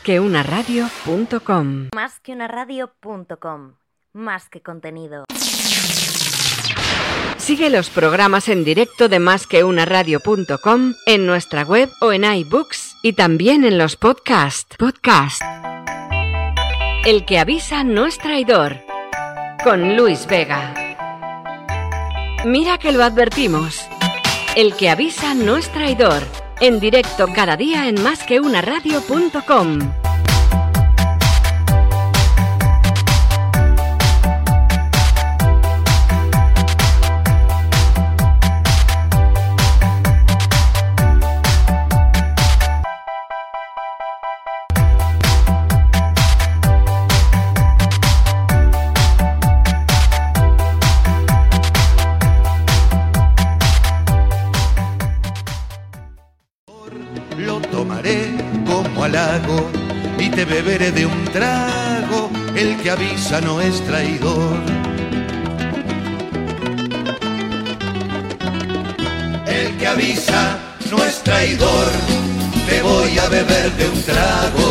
que una radio.com. Más que una radio.com. Más que contenido. Sigue los programas en directo de más que una radio.com en nuestra web o en iBooks y también en los podcasts. Podcast. El que avisa no es traidor. Con Luis Vega. Mira que lo advertimos. El que avisa no es traidor. En directo cada día en. Lo beberé de un trago. El que avisa no es traidor. El que avisa no es traidor. Te voy a beber de un trago.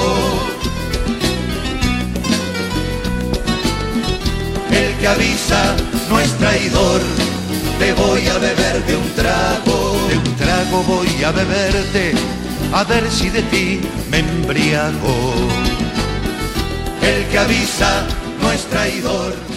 El que avisa no es traidor. Te voy a beber de un trago. De un trago voy a beberte. A ver si de ti me embriago. El que avisa no es traidor.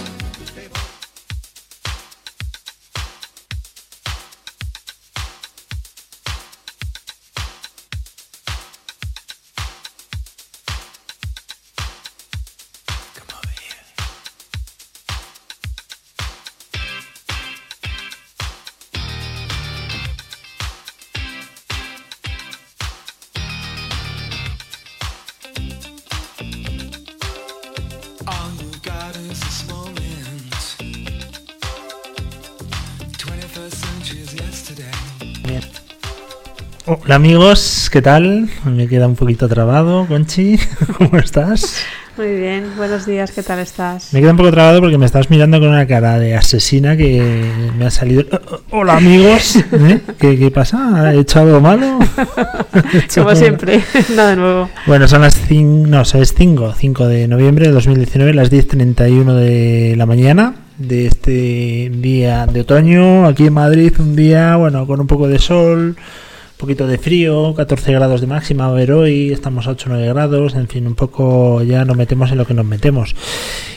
Hola amigos, ¿qué tal? Me queda un poquito trabado, Conchi, ¿cómo estás? Muy bien, buenos días, ¿qué tal estás? Me queda un poco trabado porque me estás mirando con una cara de asesina que me ha salido... Hola amigos, ¿Eh? ¿Qué, qué pasa? ¿He hecho algo malo? ¿He hecho Como algo- siempre, nada nuevo. Bueno, son las 5, no, es 5, 5 de noviembre de 2019, las 10.31 de la mañana de este día de otoño, aquí en Madrid, un día, bueno, con un poco de sol, poquito de frío, 14 grados de máxima a haber hoy, estamos a 8 9 grados, en fin, un poco ya nos metemos en lo que nos metemos.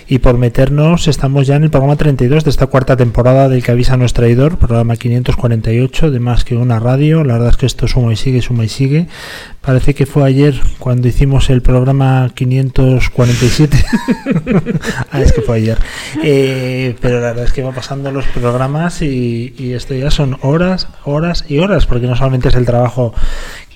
Y por meternos, estamos ya en el programa 32 de esta cuarta temporada del que avisa nuestro traidor, programa 548 de más que una radio. La verdad es que esto suma y sigue, suma y sigue. Parece que fue ayer cuando hicimos el programa 547. ah, es que fue ayer. Eh, pero la verdad es que va pasando los programas y, y esto ya son horas, horas y horas, porque no solamente es el trabajo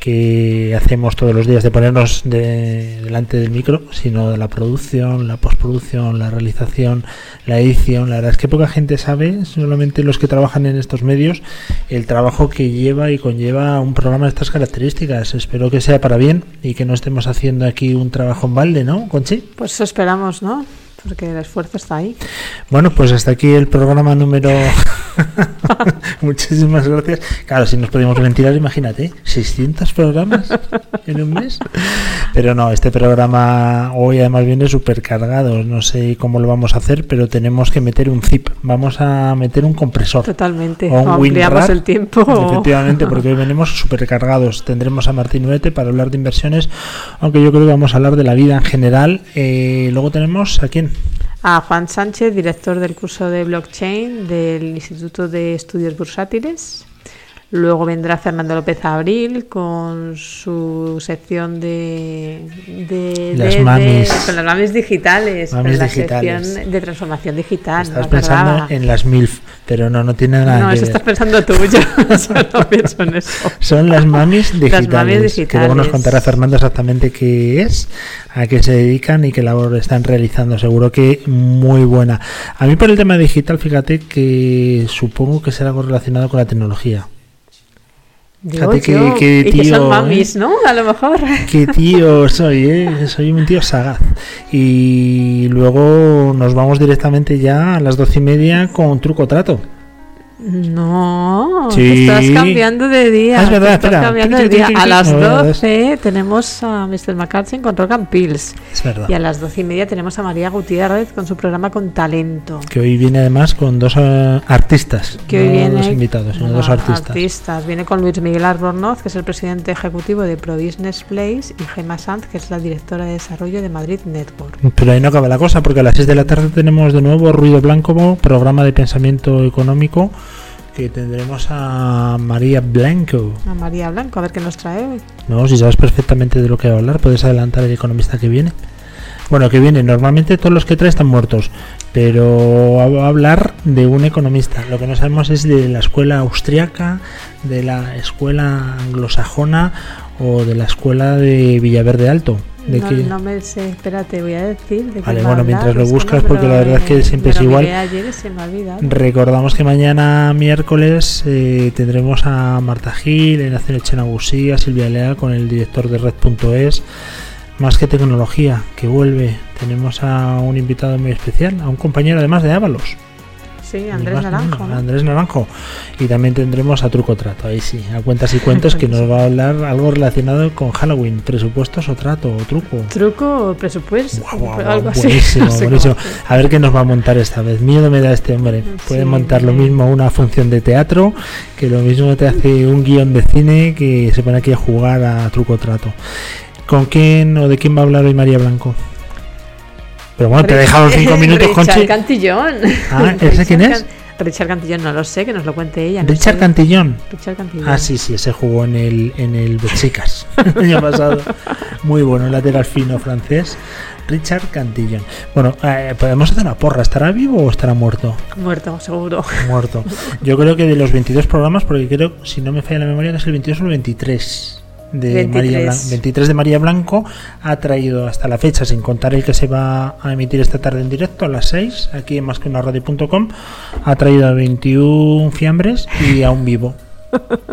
que hacemos todos los días de ponernos de- delante del micro, sino de la producción, la postproducción, la realización, la edición. La verdad es que poca gente sabe, solamente los que trabajan en estos medios, el trabajo que lleva y conlleva un programa de estas características. Espero que sea para bien y que no estemos haciendo aquí un trabajo en balde, ¿no, Conchi? Pues esperamos, ¿no? Porque el esfuerzo está ahí. Bueno, pues hasta aquí el programa número. Muchísimas gracias. Claro, si nos podemos ventilar, imagínate, 600 programas en un mes. Pero no, este programa hoy además viene súper cargado. No sé cómo lo vamos a hacer, pero tenemos que meter un zip. Vamos a meter un compresor. Totalmente. O un ampliamos WinRAR. el tiempo. Efectivamente, porque hoy venimos súper cargados. Tendremos a Martín Uete para hablar de inversiones, aunque yo creo que vamos a hablar de la vida en general. Eh, luego tenemos a quién? A Juan Sánchez, director del curso de blockchain del Instituto de Estudios Bursátiles. Luego vendrá Fernando López Abril con su sección de, de, Las de- de- mamis. con las mamis digitales, con la digitales. sección de transformación digital. Estás no pensando acordaba. en las MILF, pero no, no tiene nada No, que eso ver. estás pensando tú, yo solo pienso en eso. Son las mamis digitales, mamis que luego nos digitales. contará Fernando exactamente qué es, a qué se dedican y qué labor están realizando. Seguro que muy buena. A mí por el tema digital, fíjate que supongo que será algo relacionado con la tecnología. Digo Fíjate que- que y que tío, son ¿eh? mamis, ¿no? A lo mejor. Qué tío soy, ¿eh? Soy un tío sagaz. Y luego nos vamos directamente ya a las doce y media con truco trato. No, Sí. estás cambiando de día. Ah, es verdad, estás espera. cambiando de día. A las novedades. 12 tenemos a Mr. McCarthy con Rock and Pills. Es verdad. Y a las 12 y media tenemos a María Gutiérrez con su programa con talento. Que hoy viene además con dos eh, artistas. Que hoy no viene dos invitados, sino dos artistas. Viene con Luis Miguel Albornoz, que es el presidente ejecutivo de Pro Business Place, y Gemma Sanz, que es la directora de desarrollo de Madrid Network. Pero ahí no acaba la cosa, porque a las 6 de la tarde tenemos de nuevo Ruido Blanco, programa de pensamiento económico, que tendremos a María Blanco. A María Blanco, a ver qué nos trae hoy. No, si sabes perfectamente de lo que va a hablar, puedes adelantar el economista que viene. Bueno, que viene, normalmente todos los que trae están muertos, pero va a hablar de un economista. Lo que no sabemos es de la escuela austriaca, de la escuela anglosajona o de la escuela de Villaverde Alto. De no, que- no me sé, espérate, voy a decir. De Vale, bueno, mientras lo buscas, porque la verdad es que siempre es igual. ayer se me. Recordamos que mañana miércoles eh, tendremos a Marta Gil, Ignacio Echenagusí, a Silvia Leal con el director de Red.es. Más que tecnología, que vuelve. Tenemos a un invitado muy especial, a un compañero además de Ábalos. Sí, Andrés Naranjo. Andrés Naranjo. Y también tendremos a Truco Trato, ahí sí, a cuentas y cuentos, que nos va a hablar algo relacionado con Halloween, presupuestos o trato o truco. Truco o presupuesto. Algo así. buenísimo. A ver qué nos va a montar esta vez. Miedo me da este hombre. Puede Sí, montar lo mismo una función de teatro, que lo mismo te hace un guion de cine, que se pone aquí a jugar a truco trato. ¿Con quién o de quién va a hablar hoy María Blanco? Pero bueno, te he dejado cinco minutos, Richard Conchi. Cantillón. Ah, ¿ese Richard quién es? Richard Cantillón, no lo sé, que nos lo cuente ella. no Richard sé. Cantillón. Richard Cantillón. Ah, sí, sí, ese jugó en el, en el Betsicas el año pasado. Muy bueno, lateral fino francés. Richard Cantillón. Bueno, eh, podemos hacer una porra. ¿Estará vivo o estará muerto? Muerto, seguro. Muerto. Yo creo que de los 22 programas, porque creo, si no me falla la memoria, que es el 22 o el 23 de 23. María Blanco. 23 de María Blanco ha traído hasta la fecha, sin contar el que se va a emitir esta tarde en directo a las 6, aquí en más que una radio.com, ha traído a 21 fiambres y a un vivo.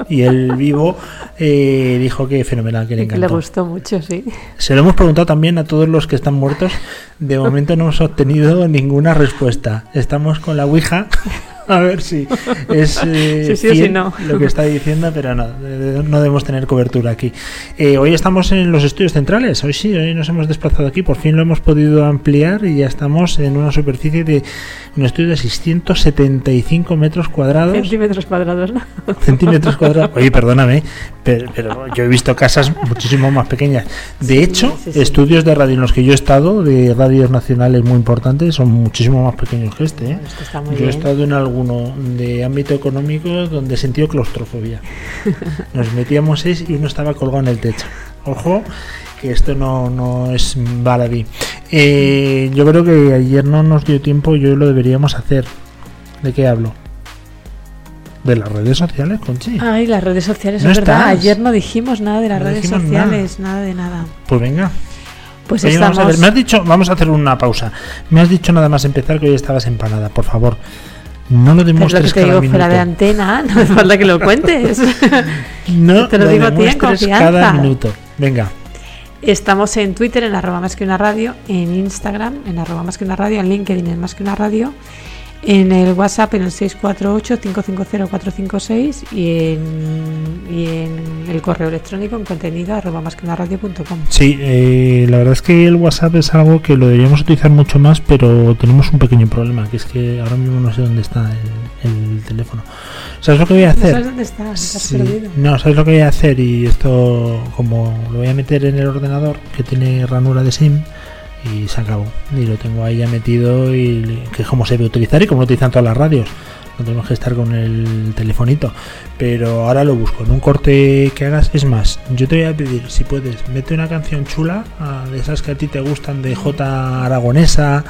Y el vivo eh, dijo que fenomenal, que le que le encantó. gustó mucho, sí. Se lo hemos preguntado también a todos los que están muertos. De momento no hemos obtenido ninguna respuesta. Estamos con la Ouija. A ver si es eh, Sí, sí o sí fiel no. lo que está diciendo, pero no, no debemos tener cobertura aquí. Eh, hoy estamos en los estudios centrales. Hoy sí, hoy nos hemos desplazado aquí. Por fin lo hemos podido ampliar y ya estamos en una superficie de un estudio de 675 metros cuadrados Centímetros cuadrados, ¿no? centímetros cuadrados. Oye, perdóname, pero, pero yo he visto casas muchísimo más pequeñas. De hecho, estudios de radio en los que yo he estado, de radios nacionales muy importantes, son muchísimo más pequeños que este. ¿eh? Esto está muy Yo he bien. estado en alguno de ámbito económico donde he sentido claustrofobia. Nos metíamos seis y uno estaba colgado en el techo. Ojo, que esto no, no es baladí. Eh, yo creo que ayer no nos dio tiempo, yo lo deberíamos hacer. ¿De qué hablo? De las redes sociales, Conchi. Ay, las redes sociales, No es verdad. estás. Ayer no dijimos nada de las No redes sociales, nada. de nada. Pues venga. Pues Oye, vamos, a estamos. ver, me has dicho, vamos a hacer una pausa. Me has dicho nada más empezar que hoy estabas empanada, por favor. No lo Es lo que demuestres te cada digo minuto. fuera de antena, no hace falta que lo cuentes. No Te lo digo a ti en demuestres confianza. cada minuto. Venga. Estamos en Twitter en arroba más que una radio, en Instagram en arroba más que una radio, en LinkedIn en más que una radio, en el WhatsApp en el 648-550-456 y en, y en el correo electrónico en contenido arroba más que una radio.com. Sí, eh, la verdad es que el WhatsApp es algo que lo deberíamos utilizar mucho más, pero tenemos un pequeño problema, que es que ahora mismo no sé dónde está el, el teléfono. ¿Sabes lo que voy a ¿No hacer? sabes dónde estás? Te has Sí. perdido. No, ¿sabes lo que voy a hacer? Y esto, como lo voy a meter en el ordenador que tiene ranura de SIM, y se acabó. Y lo tengo ahí ya metido, y que es como se debe utilizar y como lo utilizan todas las radios. No tenemos que estar con el telefonito. Pero ahora lo busco. En un corte que hagas, es más, yo te voy a pedir, si puedes, mete una canción chula, ah, de esas que a ti te gustan, de J aragonesa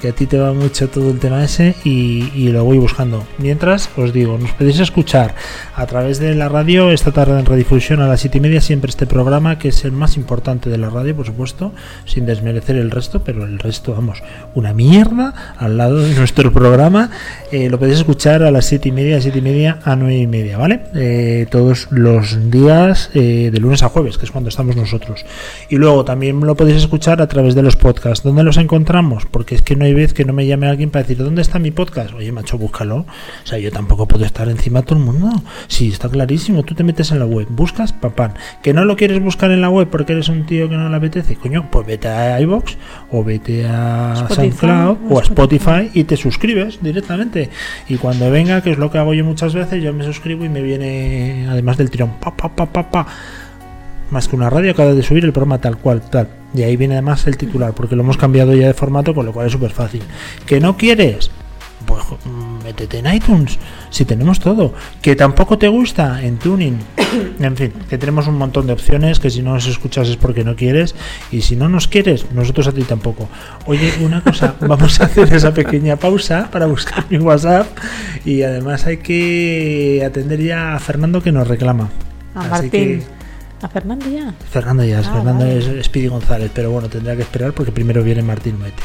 que a ti te va mucho todo el tema ese y, lo voy buscando. Mientras, os digo, nos podéis escuchar a través de la radio esta tarde en redifusión a las 7 y media, siempre este programa que es el más importante de la radio, por supuesto, sin desmerecer el resto, pero el resto, vamos, una mierda al lado de nuestro programa. Eh, lo podéis escuchar a las 7 y media, 7 y media a 9 y media, ¿vale? Eh, todos los días eh, de lunes a jueves, que es cuando estamos nosotros. Y luego también lo podéis escuchar a través de los podcasts. ¿Dónde los encontramos? Porque es que no hay hay vez que no me llame alguien para decir, ¿dónde está mi podcast? Oye, macho, búscalo. O sea, yo tampoco puedo estar encima de todo el mundo. Sí, está clarísimo. Tú te metes en la web, buscas, papán. Que no lo quieres buscar en la web porque eres un tío que no le apetece. Coño, pues vete a iVoox o vete a Spotify, SoundCloud o o a Spotify y te suscribes directamente. Y cuando venga, que es lo que hago yo muchas veces, yo me suscribo y me viene, además del tirón, pa, pa, pa, pa, pa. Más que una radio, acaba de subir el programa tal cual, tal. Y ahí viene además el titular, porque lo hemos cambiado ya de formato, con lo cual es súper fácil. ¿Que no quieres? Pues mm, métete en iTunes, si tenemos todo. ¿Que tampoco te gusta? En Tuning. En fin, que tenemos un montón de opciones, que si no nos escuchas es porque no quieres, y si no nos quieres, nosotros a ti tampoco. Oye, una cosa, vamos a hacer esa pequeña pausa para buscar mi WhatsApp, y además hay que atender ya a Fernando que nos reclama. A Así Martín. que- A Fernando ya. Fernando ya, Ah, Fernando vale. es Speedy González, pero bueno, tendrá que esperar porque primero viene Martín Mete.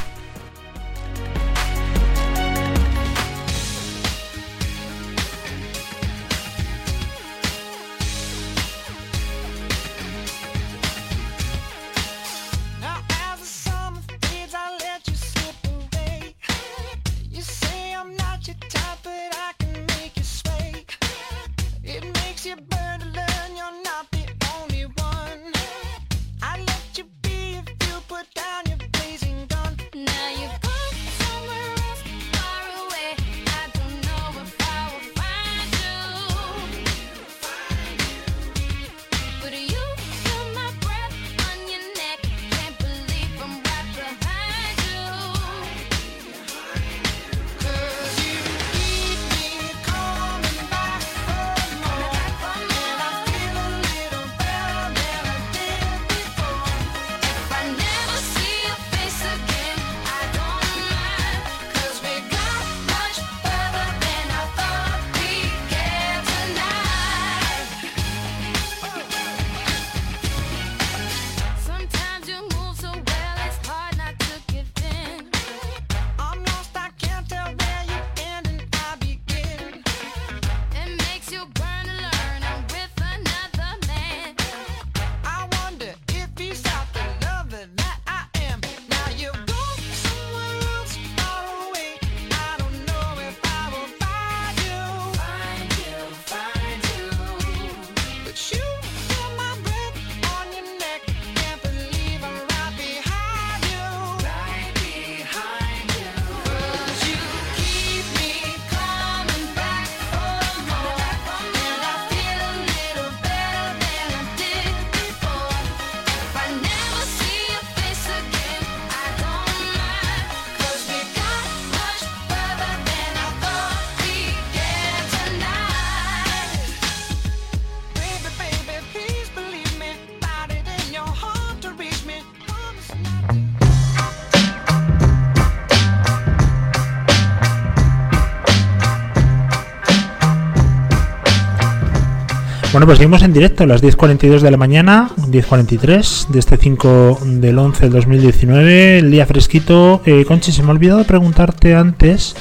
Bueno, pues seguimos en directo a las 10.42 de la mañana, 10.43 de este 5 del 11 del 2019, el día fresquito. Eh, Conchi, se me ha olvidado preguntarte antes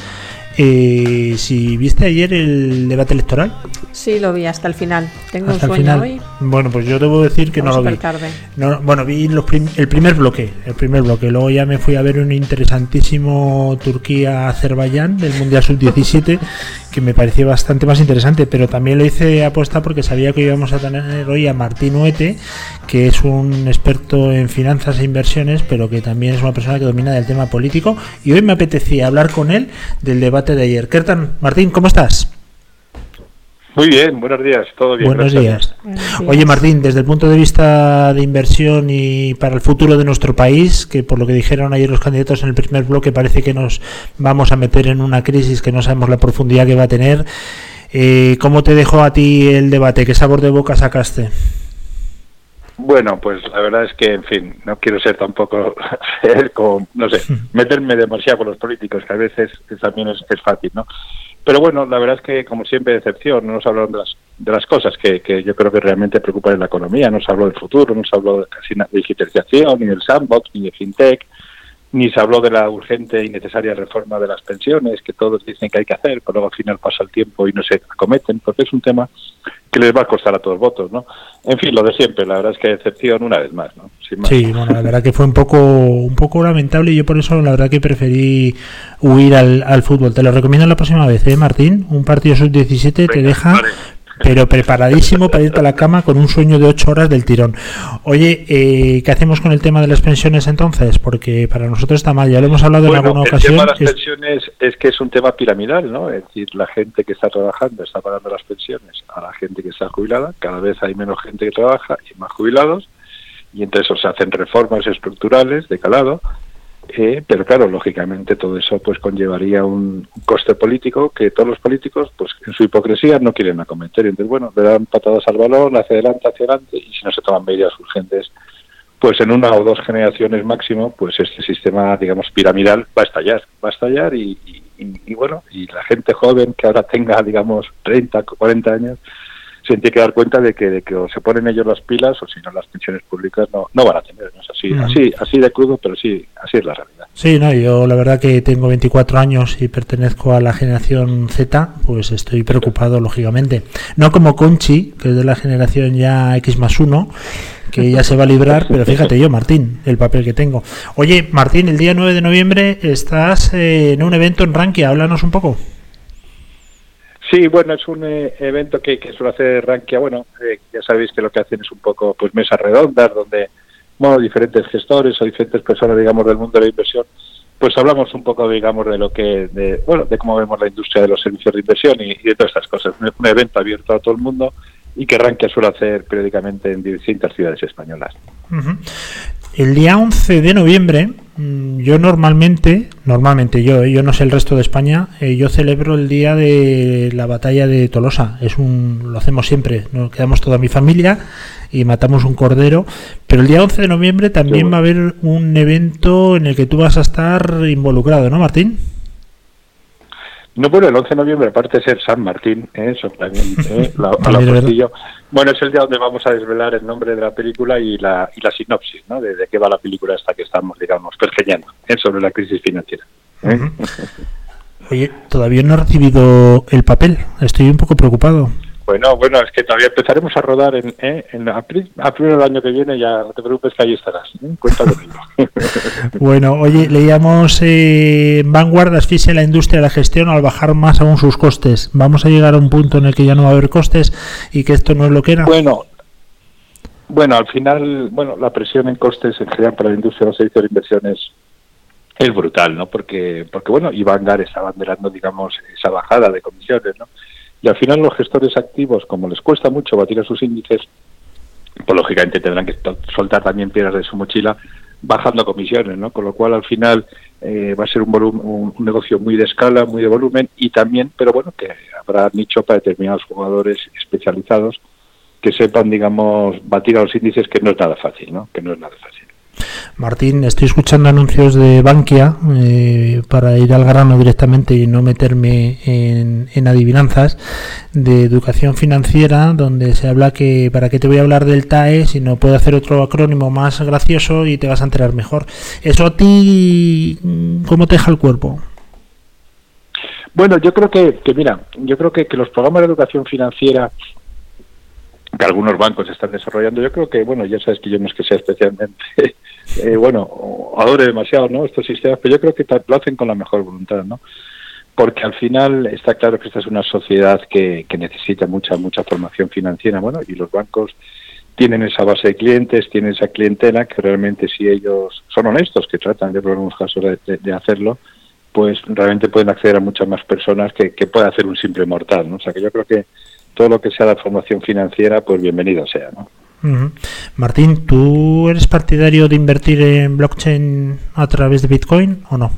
eh, si viste ayer el debate electoral. Sí, lo vi hasta el final. Tengo Hasta un el sueño final. hoy. Bueno, pues yo debo decir que Vamos no lo vi. tarde. No, bueno, vi los prim- el primer bloque, el primer bloque. Luego ya me fui a ver un interesantísimo Turquía-Azerbaiyán del Mundial Sub-17 que me pareció bastante más interesante, pero también lo hice apuesta porque sabía que íbamos a tener hoy a Martín Huete, que es un experto en finanzas e inversiones, pero que también es una persona que domina del tema político. Y hoy me apetecía hablar con él del debate de ayer. Kertan, Martín, ¿cómo estás? Muy bien, buenos días, todo bien. Buenos días. Buenos Oye. Martín, desde el punto de vista de inversión y para el futuro de nuestro país, que por lo que dijeron ayer los candidatos en el primer bloque parece que nos vamos a meter en una crisis que no sabemos la profundidad que va a tener, eh, ¿cómo te dejó a ti el debate? ¿Qué sabor de boca sacaste? Bueno, pues la verdad es que, en fin, no quiero ser tampoco, como, no sé, meterme demasiado con los políticos, que a veces también es, es fácil, ¿no? Pero bueno, la verdad es que, como siempre, decepción, no nos hablaron de las, de las cosas que, que yo creo que realmente preocupan en la economía, no se habló del futuro, no se habló de casi de digitalización, ni del sandbox, ni de fintech, ni se habló de la urgente y necesaria reforma de las pensiones, que todos dicen que hay que hacer, pero luego al final pasa el tiempo y no se acometen, porque es un tema que les va a costar a todos votos, ¿no? En fin, lo de siempre, la verdad es que excepción una vez más, ¿no? Sin más. Sí, bueno, la verdad que fue un poco un poco lamentable y yo por eso la verdad que preferí huir al, al fútbol. Te lo recomiendo la próxima vez, ¿eh, Martín? Un partido sub-17 te deja vale. pero preparadísimo para irte a la cama con un sueño de ocho horas del tirón. Oye, eh, ¿qué hacemos con el tema de las pensiones entonces? Porque para nosotros está mal, ya lo hemos hablado en alguna el ocasión. tema de las es- pensiones es que es un tema piramidal, ¿no? Es decir, la gente que está trabajando está pagando las pensiones a la gente que está jubilada, cada vez hay menos gente que trabaja y más jubilados, y entre eso se hacen reformas estructurales de calado, eh, pero claro, lógicamente todo eso pues conllevaría un coste político que todos los políticos, pues en su hipocresía no quieren acometer. Entonces, bueno, le dan patadas al balón, hacia adelante, hacia adelante, y si no se toman medidas urgentes, pues en una o dos generaciones máximo, pues este sistema, digamos, piramidal va a estallar, va a estallar y bueno, y la gente joven que ahora tenga, digamos, 30, 40 años, se tiene que dar cuenta de que, de que o se ponen ellos las pilas o si no las pensiones públicas no, no van a tener. ¿no? Es así, así, así de crudo, pero sí, así es la realidad. Sí, no, yo la verdad que tengo 24 años y pertenezco a la generación Z, pues estoy preocupado, lógicamente. No como Conchi, que es de la generación ya X más 1, que ya se va a librar, pero fíjate yo, Martín, el papel que tengo. Oye, Martín, el día 9 de noviembre estás eh, en un evento en Rankia, háblanos un poco. Sí, bueno, es un eh, evento que, que suele hacer Rankia. Bueno, eh, ya sabéis que lo que hacen es un poco pues mesas redondas donde bueno, diferentes gestores o diferentes personas, digamos, del mundo de la inversión, pues hablamos un poco, digamos, de lo que, de, bueno, de cómo vemos la industria de los servicios de inversión y, de todas estas cosas. Un, un evento abierto a todo el mundo y que Rankia suele hacer periódicamente en distintas ciudades españolas. Ujú. El día 11 de noviembre, mm, yo normalmente, normalmente yo, eh, yo no sé el resto de España, eh, yo celebro el día de la batalla de Tolosa. Es un, lo hacemos siempre, nos quedamos toda mi familia y matamos un cordero. Pero el día 11 de noviembre también va a haber un evento en el que tú vas a estar involucrado, ¿no, Martín? No, bueno, el 11 de noviembre, aparte de ser San Martín, ¿eh? eso también, ¿eh? la, a la. Bueno, es el día donde vamos a desvelar el nombre de la película y la, y la sinopsis, ¿no? De, de qué va la película esta que estamos, digamos, pergeñando, ¿eh? sobre la crisis financiera. ¿eh? Oye, todavía no he recibido el papel, estoy un poco preocupado. Bueno, bueno, es que todavía empezaremos a rodar en, ¿eh? en abril del año que viene, ya no te preocupes que ahí estarás, ¿eh? cuenta conmigo. Bueno, oye, leíamos eh, Vanguard asfixia la industria de la gestión al bajar más aún sus costes. Vamos a llegar a un punto en el que ya no va a haber costes y que esto no es lo que era. Bueno, bueno, al final, bueno, la presión en costes en general para la industria de los servicios de inversión es, es brutal, ¿no? Porque, porque bueno, y Vanguard está abanderando, digamos, esa bajada de comisiones, ¿no? Y al final los gestores activos, como les cuesta mucho batir a sus índices, pues lógicamente tendrán que soltar también piedras de su mochila bajando comisiones, ¿no? Con lo cual al final eh, va a ser un, un negocio muy de escala, muy de volumen y también, pero bueno, que habrá nicho para determinados jugadores especializados que sepan, digamos, batir a los índices, que no es nada fácil, ¿no? Que no es nada fácil. Martín, estoy escuchando anuncios de Bankia eh, para ir al grano directamente y no meterme en, adivinanzas de educación financiera, donde se habla que para qué te voy a hablar del TAE si no puedo hacer otro acrónimo más gracioso y te vas a enterar mejor. ¿Eso a ti mm, cómo te deja el cuerpo? Bueno, yo creo que, que mira, yo creo que, que los programas de educación financiera que algunos bancos están desarrollando, yo creo que, bueno, ya sabes que yo no es que sea especialmente, eh, bueno, adore demasiado, ¿no? Estos sistemas, pero yo creo que lo hacen con la mejor voluntad, ¿no? Porque al final está claro que esta es una sociedad que, que necesita mucha, mucha formación financiera, bueno, y los bancos tienen esa base de clientes, tienen esa clientela que realmente si ellos son honestos, que tratan de, por casos, de hacerlo, pues realmente pueden acceder a muchas más personas que, que puede hacer un simple mortal, ¿no? O sea que yo creo que todo lo que sea la formación financiera, pues bienvenido sea, ¿no? Martín, ¿tú eres partidario de invertir en blockchain a través de Bitcoin o no?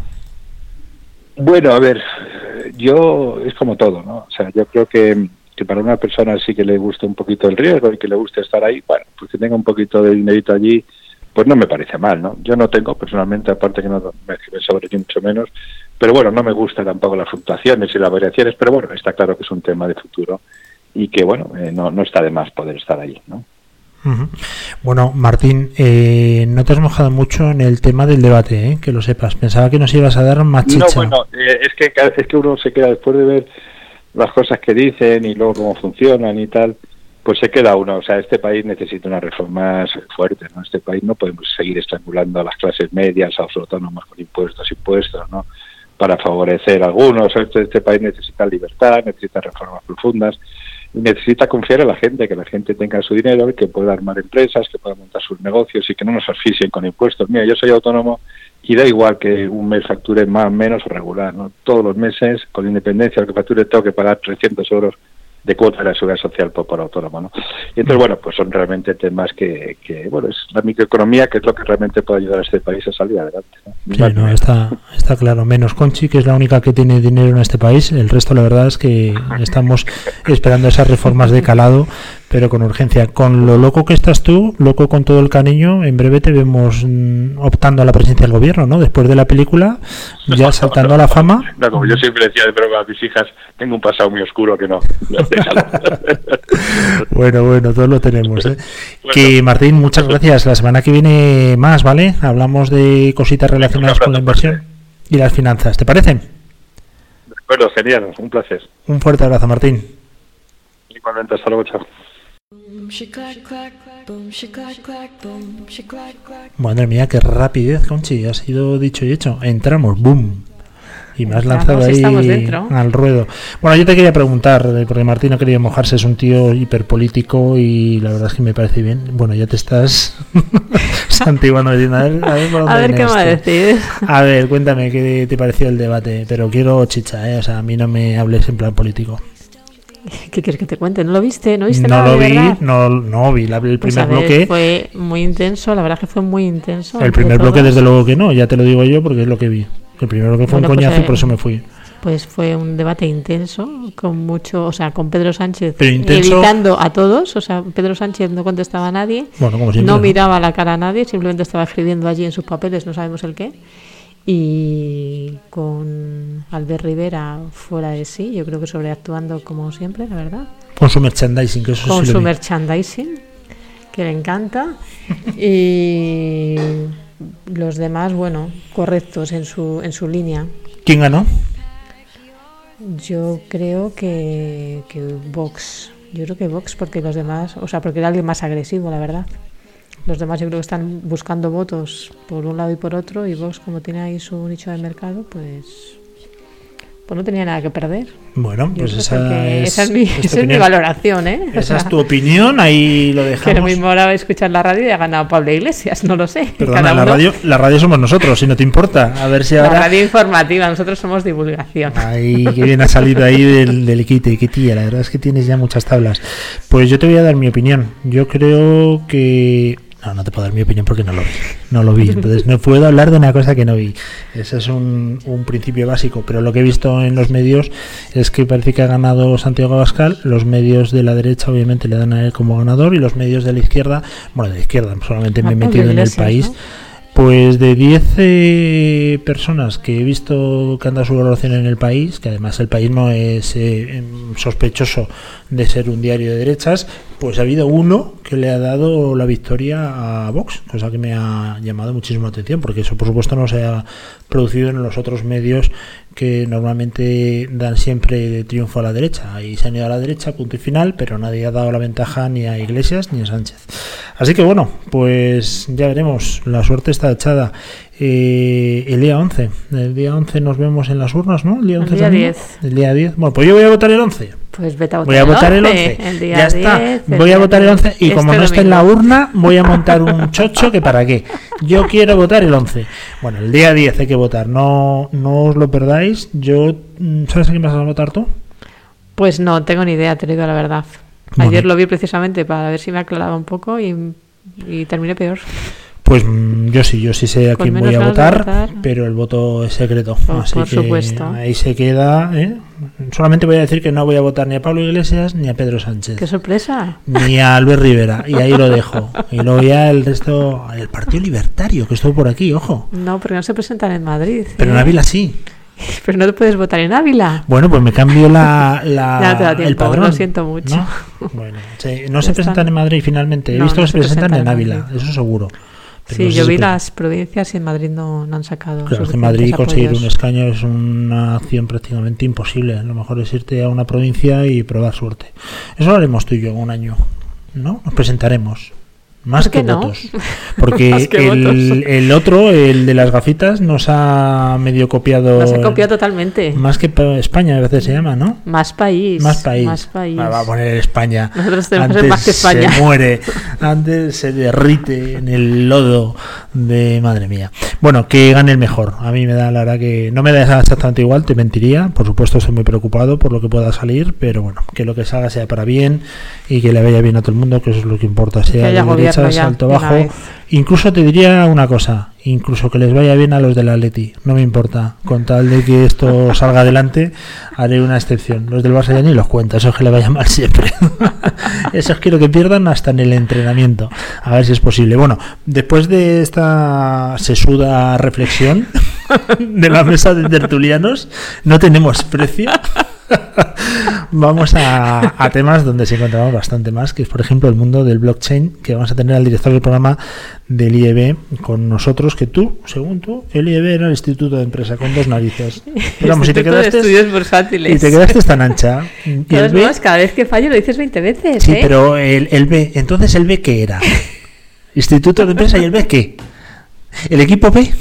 Bueno, a ver, yo es como todo, ¿no? O sea, yo creo que, que para una persona sí que le guste un poquito el riesgo y que le guste estar ahí, bueno, pues que tenga un poquito de dinerito allí, pues no me parece mal, ¿no? Yo no tengo personalmente, aparte que no me, sobre ni mucho menos, pero bueno, no me gustan tampoco las fluctuaciones y las variaciones, pero bueno, está claro que es un tema de futuro y que, bueno, eh, no, no está de más poder estar allí, ¿no? Bueno, Martín, eh, no te has mojado mucho en el tema del debate, ¿eh? que lo sepas. Pensaba que nos ibas a dar más chicha. No, bueno, eh, es que es que uno se queda después de ver las cosas que dicen y luego cómo funcionan y tal, pues se queda uno. O sea, este país necesita unas reformas fuertes, ¿no? Este país no podemos seguir estrangulando a las clases medias, a los autónomos con impuestos, impuestos, ¿no? Para favorecer a algunos. Este, este país necesita libertad, necesita reformas profundas necesita confiar en la gente, que la gente tenga su dinero, que pueda armar empresas, que pueda montar sus negocios y que no nos asfixien con impuestos. Mira, yo soy autónomo y da igual que un mes facture más, menos o regular, ¿no? Todos los meses, con independencia de lo que facture, tengo que pagar 300 euros de cuota de la seguridad social por, autónomo, ¿no? Y entonces, bueno, pues son realmente temas que, que, bueno, es la microeconomía que es lo que realmente puede ayudar a este país a salir adelante. ¿no? Sí, no, está, está claro. Menos Conchi, que es la única que tiene dinero en este país. El resto, la verdad, es que estamos esperando esas reformas de calado, pero con urgencia. Con lo loco que estás tú, loco con todo el cariño, en breve te vemos mm, optando a la presidencia del gobierno, ¿no? Después de la película, ya saltando a la fama. No, como yo siempre decía de broma a mis hijas, tengo un pasado muy oscuro que no. Bueno, bueno, todos lo tenemos. ¿eh? Que Martín, muchas gracias. La semana que viene más, ¿vale? Hablamos de cositas relacionadas con la inversión y las finanzas. ¿Te parecen? De acuerdo, genial, un placer. Un fuerte abrazo, Martín. Igualmente, hasta luego, chao. Madre mía, qué rapidez, Conchi. Ha sido dicho y hecho. Entramos, boom. Y me has lanzado ahí estamos al ruedo. Bueno, yo te quería preguntar, eh, porque Martín no quería mojarse, es un tío hiperpolítico y la verdad es que me parece bien. Bueno, ya te estás santiguando diciendo, a ver, a ver, por dónde A ver qué me va a decir. A ver, cuéntame qué te pareció el debate, pero quiero chicha, ¿eh? O sea, a mí no me hables en plan político. ¿Qué quieres que te cuente? ¿No lo viste? ¿No viste No nada lo de vi, verdad? no, no vi la- el Pues primer bloque. Fue muy intenso, la verdad que fue muy intenso. El primer bloque, desde luego que no, ya te lo digo yo porque es lo que vi. El primer bloque fue Bueno, un pues, coñazo y eh, por eso me fui. Pues fue un debate intenso, con mucho, o sea, con Pedro Sánchez intenso- evitando a todos, o sea, Pedro Sánchez no contestaba a nadie, Bueno, como siempre. no ¿no? miraba la cara a nadie, simplemente estaba escribiendo allí en sus papeles, no sabemos el qué. Y con Albert Rivera fuera de sí, yo creo que sobreactuando como siempre, la verdad. Con su merchandising, que eso con sí su vi. merchandising, que le encanta. y los demás, bueno, correctos en su, en su línea. ¿Quién ganó? Yo creo que, que Vox. Yo creo que Vox, porque los demás, o sea, porque era alguien más agresivo, la verdad. Los demás yo creo que están buscando votos por un lado y por otro, y Vox, como tiene ahí su nicho de mercado, pues, pues no tenía nada que perder. Bueno, Yo pues esa es, esa es mi, es esa es mi valoración, ¿eh? O Esa es tu opinión, ahí lo Que lo dejamos. mismo ahora escuchar la radio y ha ganado Pablo Iglesias, no lo sé. Perdona, Cada la radio, la radio somos nosotros, si no te importa. A ver si La ahora. radio informativa, nosotros somos divulgación. Ay, que bien ha salido ahí del, del quite, qué tía, la verdad es que tienes ya muchas tablas. Pues yo te voy a dar mi opinión. Yo creo que... No, no te puedo dar mi opinión porque no lo vi. No lo vi. Entonces no puedo hablar de una cosa que no vi. Ese es un, un principio básico. Pero lo que he visto en los medios es que parece que ha ganado Santiago Abascal. Los medios de la derecha obviamente le dan a él como ganador y los medios de la izquierda, bueno, de la izquierda, solamente me he A Pablo metido en el país. ¿no? Pues de 10 eh, personas que he visto que han dado su valoración en el país, que además el país no es eh, em, sospechoso de ser un diario de derechas, pues ha habido uno que le ha dado la victoria a Vox, cosa que me ha llamado muchísimo la atención, porque eso por supuesto no se ha producido en los otros medios que normalmente dan siempre de triunfo a la derecha. Y se han ido a la derecha, punto y final, pero nadie ha dado la ventaja ni a Iglesias ni a Sánchez. Así que bueno, pues ya veremos. La suerte está echada. Eh, el día 11. El día 11 nos vemos en las urnas, ¿no? El día El 11 día también. 10. El día 10. Bueno, pues yo voy a votar el 11. Pues vete a votar, Voy a votar el 11. el día ya está. 10, el Voy a votar el 11 y 10, como no está en la urna, voy a montar un chocho que para qué. Yo quiero votar el 11. Bueno, el día 10 hay que votar. No, no os lo perdáis. Yo, mm, ¿sabes a quién vas a votar tú? Pues no, tengo ni idea, te digo la verdad. Bueno. Ayer lo vi precisamente para ver si me aclaraba un poco y, y terminé peor. Pues mm, yo sí, yo sí sé a quién voy a votar, votar. pero el voto es secreto. Por- así por que supuesto. ahí se queda. ¿eh? Solamente voy a decir que no voy a votar ni a Pablo Iglesias ni a Pedro Sánchez. ¡Qué sorpresa! ni a Albert Rivera. Y ahí lo dejo. Y luego ya el resto. El Partido Libertario, que estuvo por aquí, ojo. No, porque no se presentan en Madrid. Pero en ¿eh? Ávila sí. Pero no te puedes votar en Ávila. Bueno, pues me cambio la, la- no te da el tiempo, padrón. lo siento mucho. ¿no? Bueno, sí, no se presentan en Madrid finalmente. He No, visto que se se presentan presentan en Ávila, eso seguro. Sí, no yo vi las provincias y en Madrid no, no han sacado. Claro, que en Madrid conseguir apoyos. un escaño es una acción prácticamente imposible. Lo mejor es irte a una provincia y probar suerte. Eso lo haremos tú y yo en un año, ¿no? Nos presentaremos. Más ¿Por qué que no? votos. Porque que el, votos. el otro, el de las gafitas, nos ha medio copiado. Las he copiado totalmente. Más que pa- España, a veces se llama, ¿no? Más país. Más país. Más país. Ah, va a poner España. Nosotros tenemos que antes más que España. Se muere, antes se derrite en el lodo de madre mía. Bueno, que gane el mejor. A mí me da la verdad que no me da exactamente igual, te mentiría. Por supuesto, estoy muy preocupado por lo que pueda salir, pero bueno, que lo que salga sea para bien y que le vaya bien a todo el mundo, que eso es lo que importa. Sea haya de ya, alto, bajo. Incluso te diría una cosa, incluso que les vaya bien a los del Atleti, no me importa, con tal de que esto salga adelante, haré una excepción. Los del Barça ya ni los cuento, esos que le vaya mal siempre. esos quiero que pierdan hasta en el entrenamiento, a ver si es posible. Bueno, después de esta sesuda reflexión de la mesa de tertulianos, no tenemos precio. Vamos a, a temas donde se encontramos bastante más, que es por ejemplo el mundo del blockchain, que vamos a tener al director del programa del IEB con nosotros, que tú, según tú, el IEB era el Instituto de Empresa con dos narices. Vamos, si te de quedaste, Estudios bursátiles. y te quedaste tan ancha. Y el B, cada vez que fallo lo dices 20 veces, sí, ¿eh? pero el, el B, entonces el B qué era? Instituto de Empresa y el B qué? ¿El equipo B?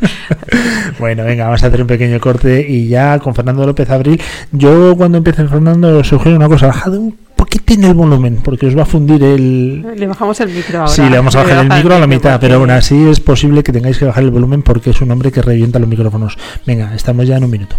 bueno, venga, vamos a hacer un pequeño corte y ya con Fernando López Abril. Yo cuando empiece Fernando os sugiero una cosa, bajad un poquitín el volumen porque os va a fundir el... Le bajamos el micro ahora. Sí, le vamos a bajar el micro a la mitad, pero aún así es posible que tengáis que bajar el volumen porque es un hombre que revienta los micrófonos. Venga, estamos ya en un minuto.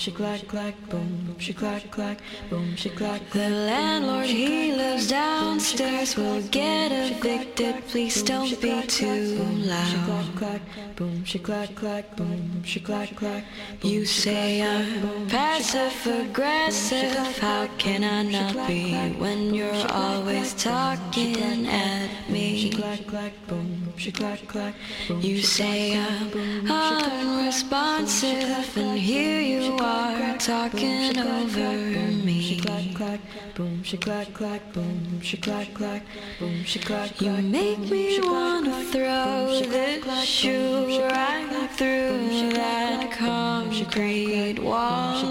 She clack, clack, boom, she clack, clack, boom, she clack, The landlord, he lives downstairs, will get evicted. Please don't be too loud. clack, boom, she clack, clack, boom, she clack, clack. You say I'm passive aggressive. How can I not be when you're always talking at me? Clack, clack, boom, she clack, clack. You say I'm unresponsive, and here you are talking over me. clack, clack, boom, she clack, clack, boom, she clack, clack, boom, she clack, You make me wanna throw this shoe right through that concrete wall.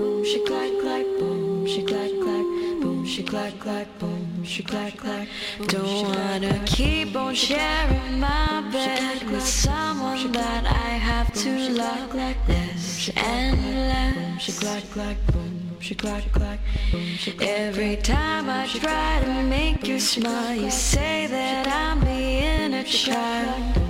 boom, she clack, clack, boom, she clack, clack, boom, she clack, clack, boom, she clack, clack. Don't wanna keep on sharing my bed with someone that I have to love this endless. She clack, clack, boom, she clack, clack, boom, she clack. Every time I try to make you smile, you say that I'm being a child.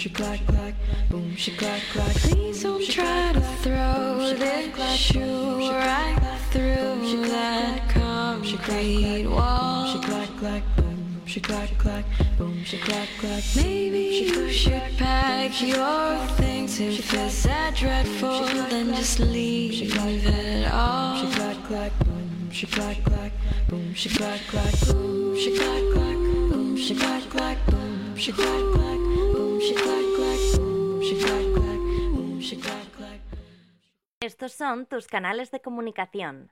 She clack, clack, boom, she clack, clack, boom, she clack, clack. Please don't try to throw this shoe right through that concrete wall. She clack, clack, boom, she clack, clack, boom, she clack, clack. Maybe you should pack your things if it's that dreadful, then just leave it all. She clack, clack, boom, she clack, clack, boom, she clack, clack, boom, she clack, Estos son tus canales de comunicación.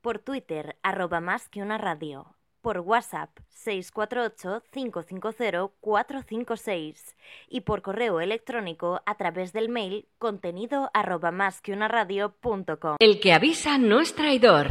Por Twitter, arroba más que una radio. Por WhatsApp, 648-550-456. Y por correo electrónico a través del mail contenido arroba más que una radio. El que avisa no es traidor.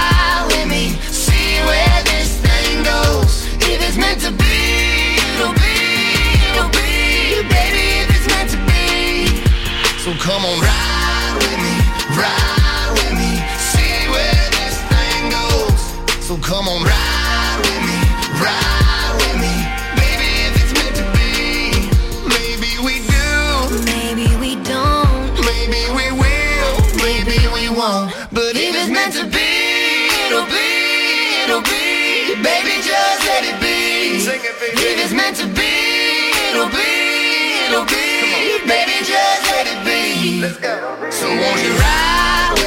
it's meant to be, it'll be, it'll be. Baby, if it's meant to be. So come on, ride with me, ride with me, see where this thing goes. So come on, ride with me, ride with me, baby, if it's meant to be. Maybe we do, Maybe we don't. maybe we will, maybe we won't. If it's meant to be, it'll be, it'll be. Baby, just let it be. Let's go. So won't you ride with me, ride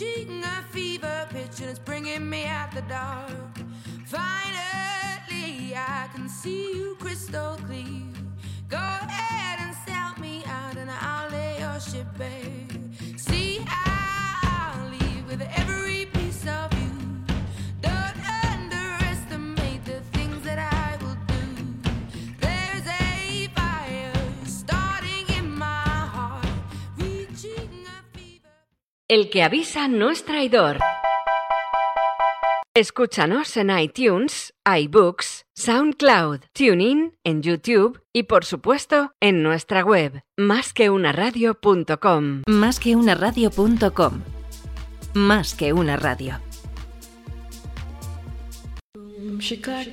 reaching a fever pitch, and it's bringing me out the dark. Finally, I can see you crystal clear. Go ahead and El que avisa no es traidor. Escúchanos en iTunes, iBooks, SoundCloud, TuneIn, en YouTube y por supuesto en nuestra web, másqueunaradio.com. Más que una radio.com. Más que una radio. Boom, she clack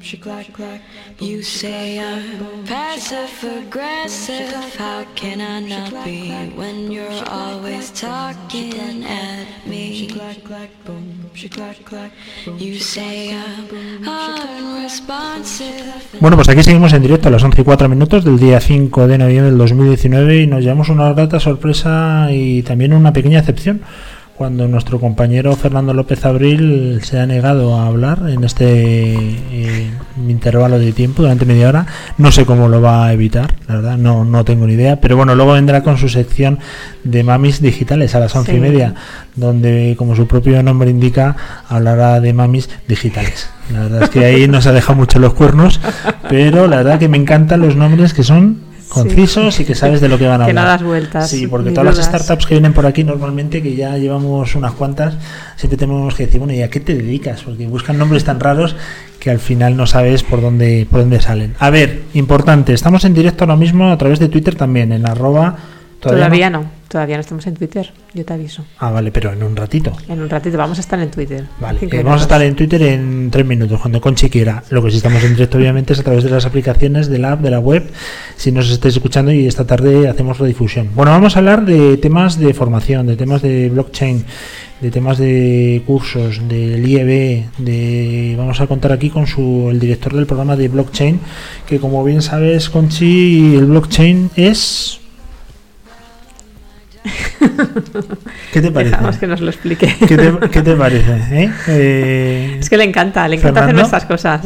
You say I'm passive aggressive. How can I not be when you're always talking at me? You say I'm unresponsive. Bueno, pues aquí seguimos en directo a las 11 y 4 minutos del día 5 de noviembre del 2019 y nos llevamos una grata sorpresa y también una pequeña excepción cuando nuestro compañero Fernando López Abril se ha negado a hablar en este eh, intervalo de tiempo durante media hora. No sé cómo lo va a evitar, la verdad, no, no tengo ni idea, pero bueno, luego vendrá con su sección de mamis digitales a las once y media, donde, como su propio nombre indica, hablará de mamis digitales. La verdad es que ahí nos ha dejado mucho los cuernos, pero la verdad que me encantan los nombres que son concisos y que sabes de lo que van a Que no hablar. das vueltas, Sí, porque todas las startups que vienen por aquí normalmente, que ya llevamos unas cuantas, siempre tenemos que decir, bueno, ¿y a qué te dedicas? Porque buscan nombres tan raros que al final no sabes por dónde, por dónde salen. A ver, importante, estamos en directo ahora mismo a través de Twitter también, en arroba... Todavía, no? Todavía no estamos en Twitter, yo te aviso. Ah, vale, pero en un ratito. En un ratito vamos a estar en Twitter. Vale, eh, vamos a estar en Twitter en tres minutos, cuando Conchi quiera. Lo que sí estamos en directo, obviamente, es a través de las aplicaciones de la app, de la web, si nos estáis escuchando y esta tarde hacemos redifusión. Bueno, vamos a hablar de temas de formación, de temas de blockchain, de temas de cursos, del IEB, de vamos a contar aquí con su el director del programa de blockchain, que como bien sabes, Conchi, el blockchain es ¿Qué te parece? Dejamos que nos lo explique. ¿Qué te, qué te parece? eh? Eh, Es que le encanta, le encanta hacer nuestras cosas.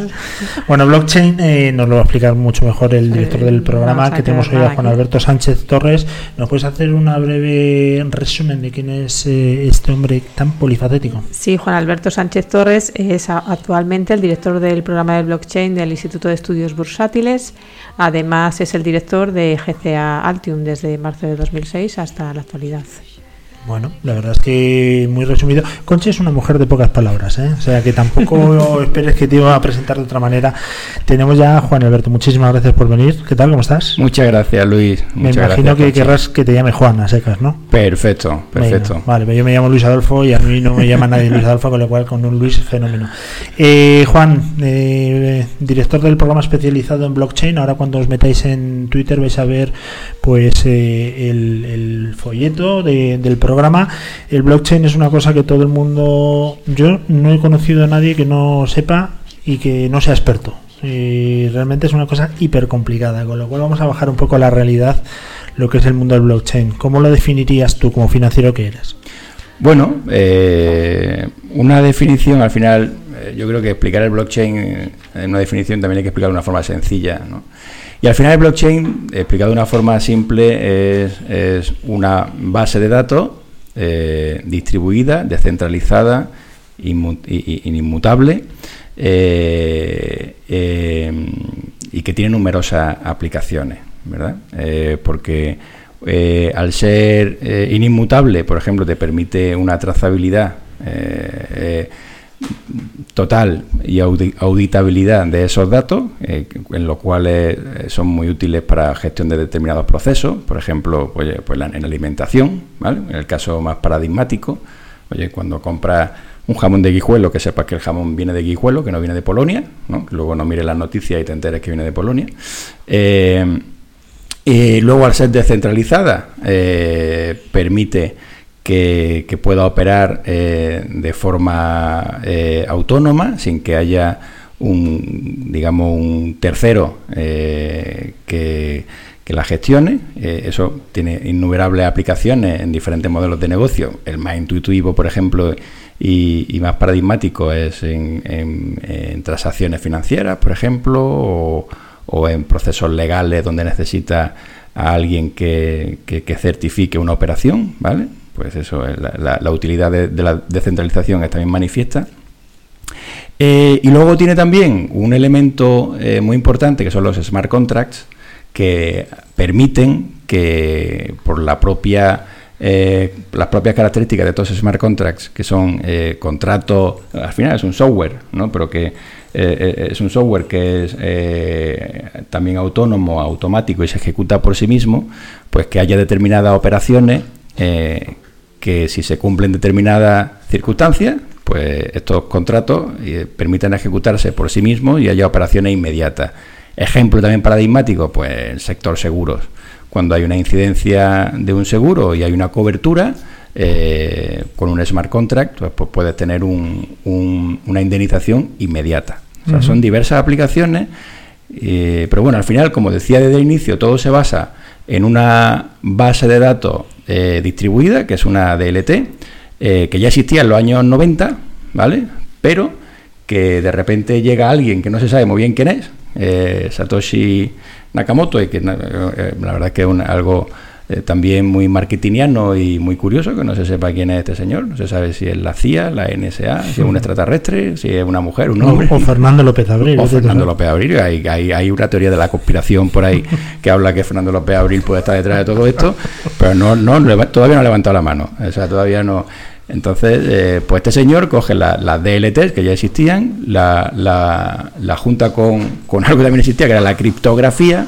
Bueno, blockchain eh, nos lo va a explicar mucho mejor el director del programa que tenemos hoy a Juan aquí. Alberto Sánchez Torres. ¿Nos puedes hacer una breve resumen de quién es eh, este hombre tan polifacético? Sí, Juan Alberto Sánchez Torres es actualmente el director del programa de blockchain del Instituto de Estudios Bursátiles. Además, es el director de GCA Altium desde marzo de 2006 hasta la actualidad. нас. Bueno, la verdad es que muy resumido. Conchi es una mujer de pocas palabras, ¿eh? o sea que tampoco esperes que te iba a presentar de otra manera. Tenemos ya a Juan Alberto, muchísimas gracias por venir. ¿Qué tal? ¿Cómo estás? Muchas gracias, Luis. Me imagino gracias, que Conchi. querrás que te llame Juan a secas, ¿no? Perfecto, perfecto. Vale, yo me llamo Luis Adolfo y a mí no me llama nadie Luis Adolfo, con lo cual con un Luis fenómeno. Eh, Juan, eh, director del programa especializado en blockchain, ahora cuando os metáis en Twitter vais a ver pues eh, el, el folleto de- del programa. El blockchain es una cosa que todo el mundo, yo no he conocido a nadie que no sepa y que no sea experto. Y realmente es una cosa hiper complicada, con lo cual vamos a bajar un poco la realidad lo que es el mundo del blockchain. ¿Cómo lo definirías tú como financiero que eres? Bueno, eh, una definición al final, eh, yo creo que explicar el blockchain eh, en una definición también hay que explicar de una forma sencilla. ¿no? Y al final el blockchain, explicado de una forma simple, es, es una base de datos eh, distribuida, descentralizada, inmutable eh, eh, y que tiene numerosas aplicaciones, ¿verdad? Porque al ser inmutable, por ejemplo, te permite una trazabilidad total y audi- auditabilidad de esos datos, eh, en lo cual eh, son muy útiles para gestión de determinados procesos, por ejemplo, pues, pues en alimentación, ¿vale? en el caso más paradigmático, oye, cuando compras un jamón de guijuelo, que sepas que el jamón viene de guijuelo, que no viene de Polonia, ¿no? Luego no mires las noticias y te enteres que viene de Polonia. Eh, y luego, al ser descentralizada, eh, permite que, pueda operar eh, de forma eh, autónoma, sin que haya un, digamos, un tercero eh, que, que la gestione. Eso tiene innumerables aplicaciones en diferentes modelos de negocio. El más intuitivo, por ejemplo, y, más paradigmático es en, transacciones financieras, por ejemplo, o, o en procesos legales donde necesita a alguien que, que- que certifique una operación, ¿vale? Pues eso, es la, la- utilidad de, la descentralización es también manifiesta. Eh, y luego tiene también un elemento eh, muy importante que son los smart contracts que permiten que por la propia eh, las propias características de esos smart contracts que son eh, contratos al final es un software ¿no? pero que eh, eh, es un software que es eh, también autónomo automático y se ejecuta por sí mismo pues que haya determinadas operaciones eh, que si se cumplen determinadas circunstancias, pues estos contratos eh, permiten ejecutarse por sí mismos y haya operaciones inmediatas. Ejemplo también paradigmático, pues el sector seguros. Cuando hay una incidencia de un seguro y hay una cobertura, eh, con un smart contract, pues, pues puedes tener un- un- una indemnización inmediata. O sea, Ujú. son diversas aplicaciones, eh, pero bueno, al final, como decía desde el inicio, todo se basa en una base de datos eh, distribuida, que es una DLT, eh, que ya existía en los años 90, ¿vale? Pero que de repente llega alguien que no se sabe muy bien quién es, eh, Satoshi Nakamoto, y que eh, la verdad es que es algo eh, también muy marketingiano y muy curioso, que no se sepa quién es este señor. No se sabe si es la CIA, la NSA, si es un extraterrestre, si es una mujer, un hombre. o Fernando López Abril. O Fernando. López Abril. Hay, hay, hay una teoría de la conspiración por ahí que habla que Fernando López Abril puede estar detrás de todo esto, pero no, no todavía no ha levantado la mano. O sea, todavía no. Entonces, eh, pues este señor coge la- las DLTs que ya existían, la, la, la junta con, con algo que también existía, que era la criptografía,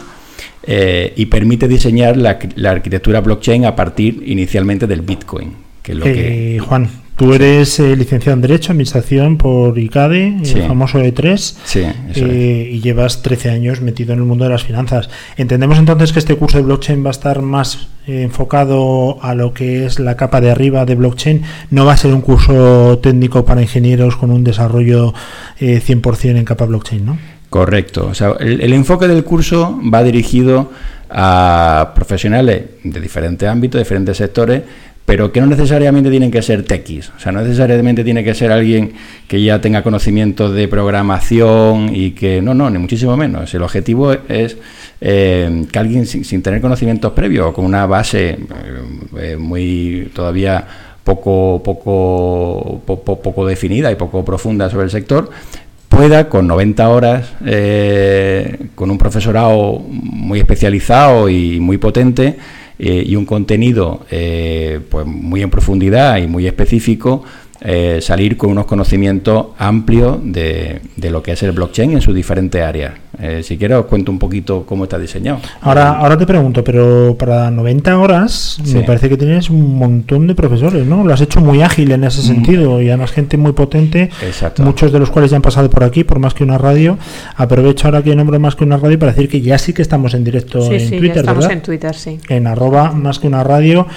eh, y permite diseñar la, la arquitectura blockchain a partir inicialmente del Bitcoin, que es lo que... Eh, Juan, tú eres eh, licenciado en Derecho, Administración por ICADE, Sí. el famoso E3, Sí, eso eh, y llevas 13 años metido en el mundo de las finanzas. ¿Entendemos entonces que este curso de blockchain va a estar más eh, enfocado a lo que es la capa de arriba de blockchain? ¿No va a ser un curso técnico para ingenieros con un desarrollo eh, 100% en capa blockchain, no? Correcto. O sea, el, enfoque del curso va dirigido a profesionales de diferentes ámbitos, diferentes sectores, pero que no necesariamente tienen que ser techies. O sea, no necesariamente tiene que ser alguien que ya tenga conocimiento de programación y que... No, no, ni muchísimo menos. El objetivo es eh, que alguien sin, sin tener conocimientos previos o con una base eh, eh, muy todavía poco, poco, po- po- poco definida y poco profunda sobre el sector, pueda con 90 horas, eh, con un profesorado muy especializado y muy potente eh, y un contenido eh, pues muy en profundidad y muy específico, salir con unos conocimientos amplios de, de lo que es el blockchain en sus diferentes áreas. Eh, si quieres os cuento un poquito cómo está diseñado. Ahora, ahora te pregunto, pero para 90 horas Sí. me parece que tienes un montón de profesores, ¿no? Lo has hecho muy ágil en ese sentido y además gente muy potente, Mm. Exacto. muchos de los cuales ya han pasado por aquí, por más que una radio. Aprovecho ahora que nombro más que una radio para decir que ya sí que estamos en directo Sí, en sí, ya Twitter, estamos ¿verdad? en Twitter, sí. en arroba más que una radio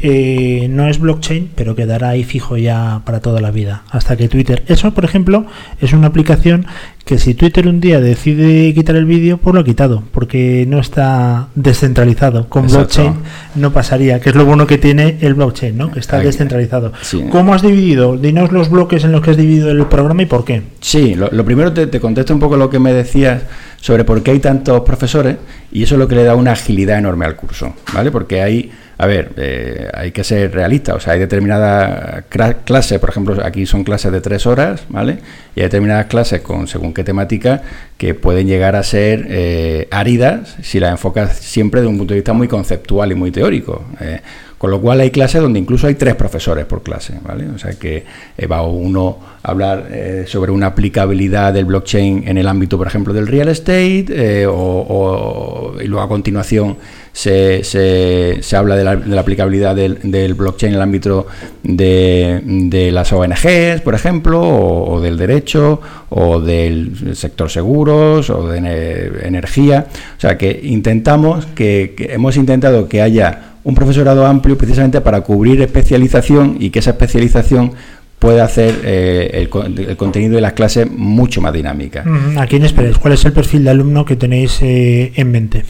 eh, no es blockchain pero quedará ahí fijo ya para toda la vida hasta que Twitter eso por ejemplo es una aplicación que si Twitter un día decide quitar el vídeo pues lo ha quitado porque no está descentralizado con Exacto. blockchain no pasaría que es lo bueno que tiene el blockchain no que está descentralizado Sí. ¿cómo has dividido? dinos los bloques en los que has dividido el programa y por qué Sí, lo, lo primero te, te contesto un poco lo que me decías sobre por qué hay tantos profesores y eso es lo que le da una agilidad enorme al curso, ¿vale? Porque hay, a ver, eh, hay que ser realista, o sea, hay determinadas clases, por ejemplo, aquí son clases de tres horas, ¿vale? Y hay determinadas clases con según qué temática que pueden llegar a ser eh, áridas si las enfocas siempre de un punto de vista muy conceptual y muy teórico. eh, con lo cual hay clases donde incluso hay tres profesores por clase, ¿vale? O sea que va uno a hablar sobre una aplicabilidad del blockchain en el ámbito, por ejemplo, del real estate, o, o- y luego a continuación se, se- se habla de la, de la aplicabilidad del, del blockchain en el ámbito de, de las ONGs, por ejemplo, o, del derecho, o del sector seguros, o de ene- energía. O sea que intentamos que- hemos intentado que haya un profesorado amplio precisamente para cubrir especialización y que esa especialización pueda hacer eh, el, el contenido de las clases mucho más dinámica. ¿a quién esperáis? ¿cuál es el perfil de alumno que tenéis eh, en mente?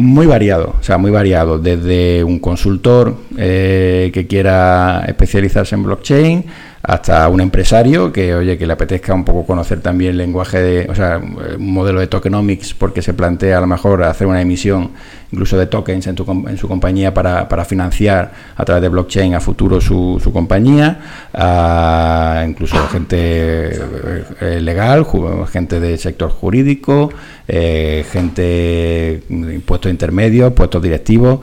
Muy variado, o sea, muy variado, desde un consultor eh, que quiera especializarse en blockchain hasta un empresario que, oye, que le apetezca un poco conocer también el lenguaje de, o sea, un modelo de tokenomics porque se plantea a lo mejor hacer una emisión incluso de tokens en, tu en su compañía para, para financiar a través de blockchain a futuro su, su compañía, a incluso gente eh, legal, gente del sector jurídico, eh, gente de puestos intermedios, puestos directivos.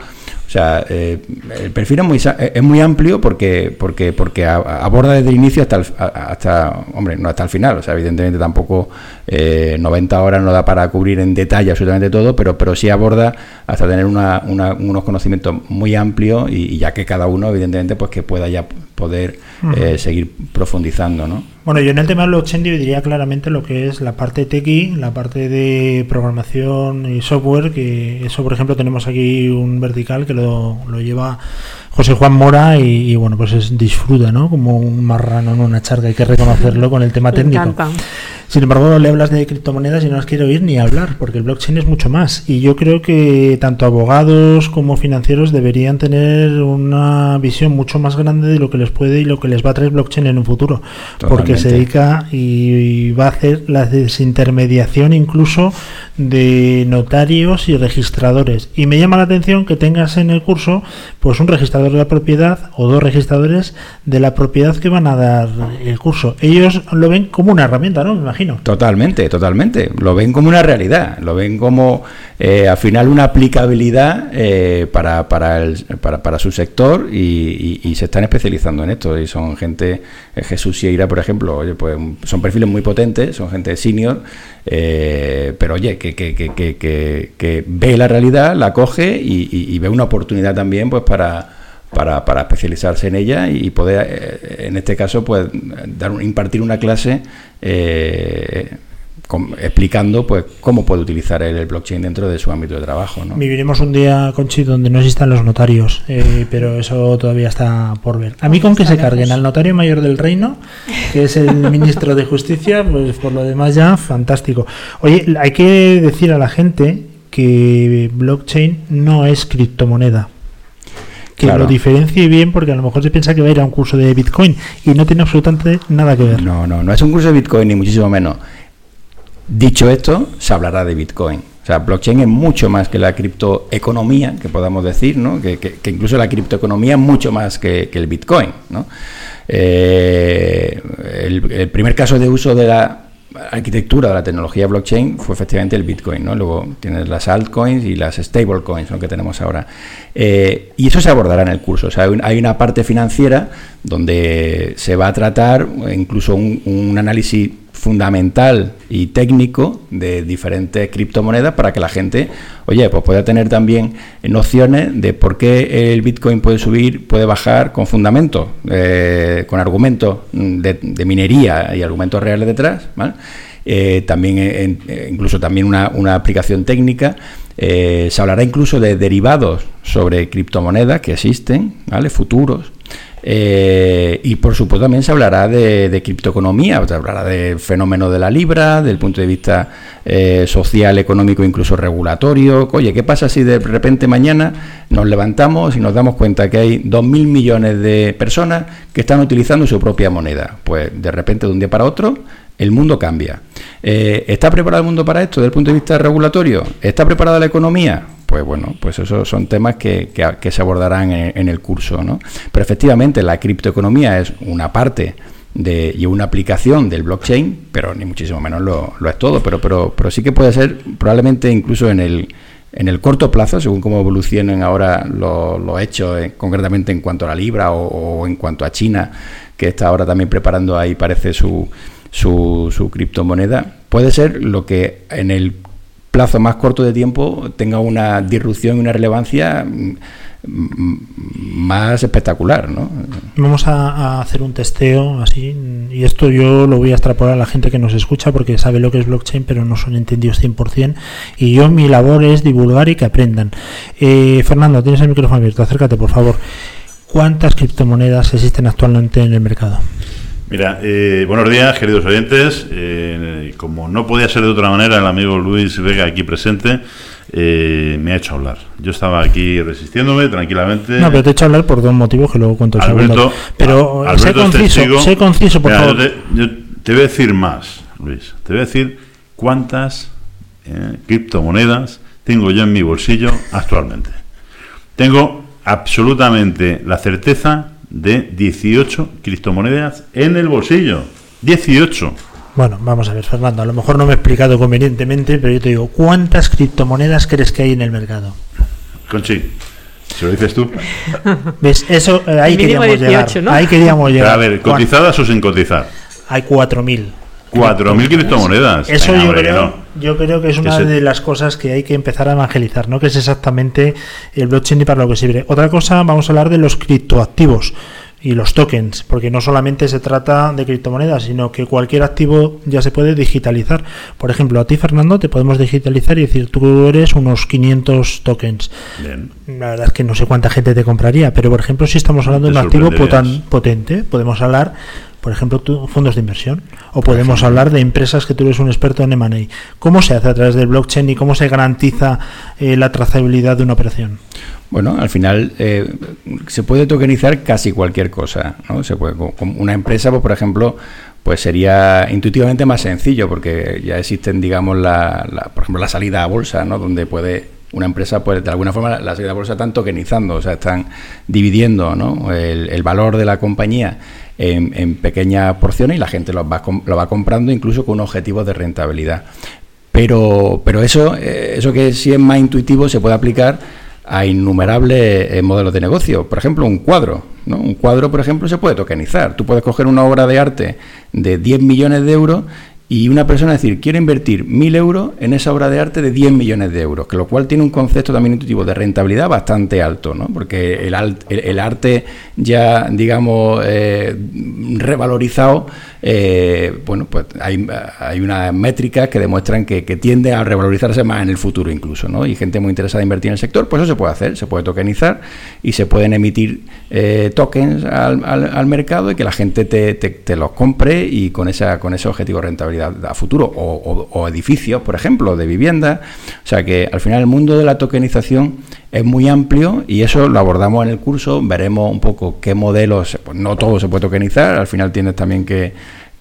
O sea, eh, el perfil es muy, es muy amplio porque porque porque aborda desde el inicio hasta el, hasta hombre no hasta el final. O sea, evidentemente tampoco eh, 90 horas no da para cubrir en detalle absolutamente todo, pero pero sí aborda hasta tener una, una- unos conocimientos muy amplios y, y ya que cada uno evidentemente pues que pueda ya poder eh, seguir profundizando, ¿no? Bueno, yo en el tema de blockchain dividiría claramente lo que es la parte techie, la parte de programación y software, que eso, por ejemplo, tenemos aquí un vertical que lo, lo lleva José Juan Mora y, y, bueno, pues es, disfruta, ¿no? Como un marrano en una charca, hay que reconocerlo con el tema Me técnico. encanta. Sin embargo, le hablas de criptomonedas y no las quiero oír ni hablar, porque el blockchain es mucho más. Y yo creo que tanto abogados como financieros deberían tener una visión mucho más grande de lo que les puede y lo que les va a traer blockchain en un futuro. Porque se dedica y va a hacer la desintermediación incluso de notarios y registradores. Y me llama la atención que tengas en el curso pues un registrador de la propiedad o dos registradores de la propiedad que van a dar el curso. Ellos lo ven como una herramienta, ¿no? Me imagino. Totalmente, totalmente. Lo ven como una realidad, lo ven como eh, al final una aplicabilidad eh, para, para, el- para, para su sector y, se están especializando en esto. Y son gente, eh, Jesús Sieira, por ejemplo, oye, pues son perfiles muy potentes, son gente senior, eh, pero oye, que, que, que, que, ve la realidad, la coge y ve una oportunidad también pues para para, para especializarse en ella y poder, eh, en este caso, pues dar, un- impartir una clase eh, com- explicando pues cómo puede utilizar el, el blockchain dentro de su ámbito de trabajo. ¿no? Viviremos un día, Conchi, donde no existan los notarios, eh, pero eso todavía está por ver. A mí con que se carguen al notario mayor del reino, que es el ministro de Justicia, pues por lo demás ya, fantástico. Oye, hay que decir a la gente que blockchain no es criptomoneda. Que Claro. lo diferencie bien, porque a lo mejor se piensa que va a ir a un curso de Bitcoin y no tiene absolutamente nada que ver. No, no, no es un curso de Bitcoin, ni muchísimo menos. Dicho esto, se hablará de Bitcoin. O sea, blockchain es mucho más que la criptoeconomía, que podamos decir, ¿no? Que, que- que incluso la criptoeconomía es mucho más que, que el Bitcoin, ¿no? Eh, el, el primer caso de uso de la arquitectura de la tecnología blockchain fue efectivamente el Bitcoin, ¿no? Luego tienes las altcoins y las stablecoins, lo que tenemos ahora. Eh, y eso se abordará en el curso. O sea, hay un- hay una parte financiera donde se va a tratar incluso un, un análisis fundamental y técnico de diferentes criptomonedas para que la gente, oye, pues pueda tener también nociones de por qué el Bitcoin puede subir, puede bajar con fundamentos, eh, con argumentos de, minería y argumentos reales detrás, ¿vale? Eh, también eh, incluso también una, una aplicación técnica. Se hablará incluso de derivados sobre criptomonedas que existen, ¿vale? Futuros. Eh, y por supuesto también se hablará de, de criptoeconomía, se hablará del fenómeno de la libra, del punto de vista eh, social, económico, incluso regulatorio. Oye, ¿qué pasa si de repente mañana nos levantamos y nos damos cuenta que hay 2.000 millones de personas que están utilizando su propia moneda? Pues de repente de un día para otro el mundo cambia. Eh, ¿Está preparado el mundo para esto desde el punto de vista regulatorio? ¿Está preparada la economía? Pues bueno, pues esos son temas que, que- se abordarán en, en el curso, ¿no? Pero efectivamente la criptoeconomía es una parte de, y una aplicación del blockchain, pero ni muchísimo menos lo, lo es todo, pero, pero, pero sí que puede ser probablemente incluso en el, en el corto plazo, según cómo evolucionen ahora los los hechos, eh, concretamente en cuanto a la libra o, o en cuanto a China, que está ahora también preparando ahí, parece su, su, su criptomoneda, puede ser lo que en el plazo más corto de tiempo tenga una disrupción y una relevancia mm, mm, más espectacular, ¿no? Vamos a, a hacer un testeo así, y esto yo lo voy a extrapolar a la gente que nos escucha porque sabe lo que es blockchain, pero no son entendidos 100%. Y yo mi labor es divulgar y que aprendan. Eh, Fernando, tienes el micrófono abierto, acércate por favor. ¿Cuántas criptomonedas existen actualmente en el mercado? Mira, eh, buenos días, queridos oyentes. Eh, como no podía ser de otra manera, el amigo Luis Vega aquí presente eh, me ha hecho hablar. Yo estaba aquí resistiéndome tranquilamente. No, pero te he hecho hablar por dos motivos que luego cuento el Alberto. Pero sé conciso, testigo. sé conciso, por Mira, favor. Yo te, yo te voy a decir más, Luis. Te voy a decir cuántas eh, criptomonedas tengo yo en mi bolsillo actualmente. Tengo absolutamente la certeza de 18 criptomonedas en el bolsillo. 18. Bueno, vamos a ver, Fernando, a lo mejor no me he explicado convenientemente, pero yo te digo, ¿cuántas criptomonedas crees que hay en el mercado? Conchi, ¿se lo dices tú? ¿Ves? Eso, eh, ahí queríamos 18, llegar. ¿no? Ahí queríamos llegar. a ver, ¿cotizadas o sin cotizar? Hay 4.000. 4.000 criptomonedas. Eso Venga, yo, hombre, creo, no. yo creo que es una Ese- de las cosas que hay que empezar a evangelizar, ¿no? Que es exactamente el blockchain y para lo que sirve. Otra cosa, vamos a hablar de los criptoactivos. y los tokens, porque no solamente se trata de criptomonedas, sino que cualquier activo ya se puede digitalizar. Por ejemplo, a ti, Fernando, te podemos digitalizar y decir, tú eres unos 500 tokens. Bien. La verdad es que no sé cuánta gente te compraría, pero por ejemplo, si estamos hablando de un activo potente, podemos hablar, por ejemplo, tú- fondos de inversión, o podemos hablar de empresas que tú eres un experto en M&A. ¿Cómo se hace a través del blockchain y cómo se garantiza eh, la trazabilidad de una operación? Bueno, al final eh, se puede tokenizar casi cualquier cosa, ¿no? Se puede, con- una empresa, pues, por ejemplo, pues sería intuitivamente más sencillo porque ya existen, digamos, la, la- por ejemplo, la salida a bolsa, ¿no? Donde puede una empresa, pues, de alguna forma, la salida a bolsa están tokenizando, o sea, están dividiendo, ¿no? El, el valor de la compañía en, pequeñas porciones y la gente lo va, lo va comprando incluso con objetivos de rentabilidad. Pero, pero eso, eh, eso que sí es más intuitivo se puede aplicar a innumerables eh, modelos de negocio. Por ejemplo, un cuadro. ¿no? Un cuadro, por ejemplo, se puede tokenizar. Tú puedes coger una obra de arte de 10 millones de euros y una persona decir, quiero invertir 1.000 euros en esa obra de arte de 10 millones de euros, que lo cual tiene un concepto también intuitivo de rentabilidad bastante alto, ¿no? porque el, el- el arte ya, digamos, eh, revalorizado, eh, bueno, pues hay, hay unas métricas que demuestran que, que tiende a revalorizarse más en el futuro incluso, ¿no? Y gente muy interesada en invertir en el sector, pues eso se puede hacer, se puede tokenizar y se pueden emitir eh, tokens al, al- mercado y que la gente te, te- te los compre y con esa con ese objetivo de rentabilidad a futuro o, o- o edificios, por ejemplo, de vivienda. O sea que al final el mundo de la tokenización es muy amplio y eso lo abordamos en el curso. Veremos un poco qué modelos, pues no todo se puede tokenizar, al final tienes también que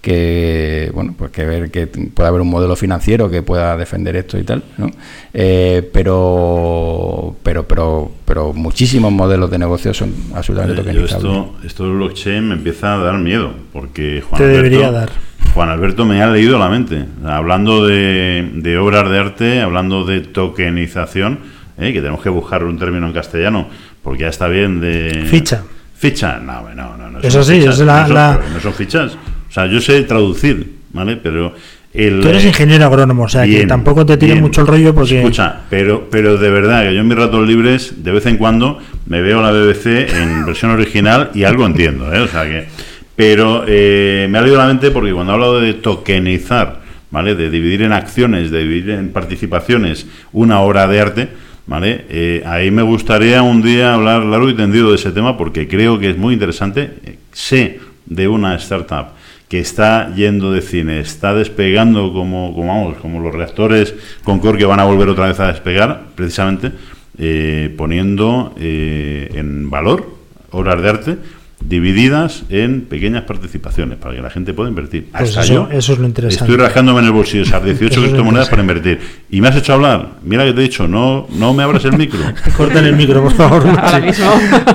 que bueno pues que ver que pueda haber un modelo financiero que pueda defender esto y tal ¿no? Eh, pero pero pero pero muchísimos modelos de negocio son absolutamente Eh, yo tokenizables esto, esto del blockchain me empieza a dar miedo, porque Juan Te Alberto, debería dar. Juan Alberto me ha leído la mente. Hablando de, de obras de arte, hablando de tokenización, eh, que tenemos que buscar un término en castellano, porque ya está bien de... Ficha. Ficha, no, no, no. no Eso sí, fichas, es la- no, son, la- pero no son fichas. O sea, yo sé traducir, ¿vale? Pero... El, Tú eres ingeniero agrónomo, o sea que tampoco te tires bien. mucho el rollo porque... Escucha, pero, pero de verdad que yo en mis ratos libres, de vez en cuando, me veo la BBC en versión original y algo entiendo, ¿eh? O sea que... Pero eh, me ha leído la mente porque cuando he hablado de tokenizar, ¿vale? De dividir en acciones, de dividir en participaciones una obra de arte, ¿vale? Eh, ahí me gustaría un día hablar largo y tendido de ese tema porque creo que es muy interesante. Eh, Sé de una startup que está yendo de cine, está despegando como, como, vamos, como los reactores Concorde que van a volver otra vez a despegar, precisamente eh, poniendo eh, en valor obras de arte divididas en pequeñas participaciones para que la gente pueda invertir. Pues Hasta eso- yo eso es lo interesante. Estoy rascándome en el bolsillo esas 18 Eso es lo criptomonedas para invertir. Y me has hecho hablar. Mira que te he dicho, no, no me abras el micro. Corten el micro, por favor. Ahora Sí. mismo.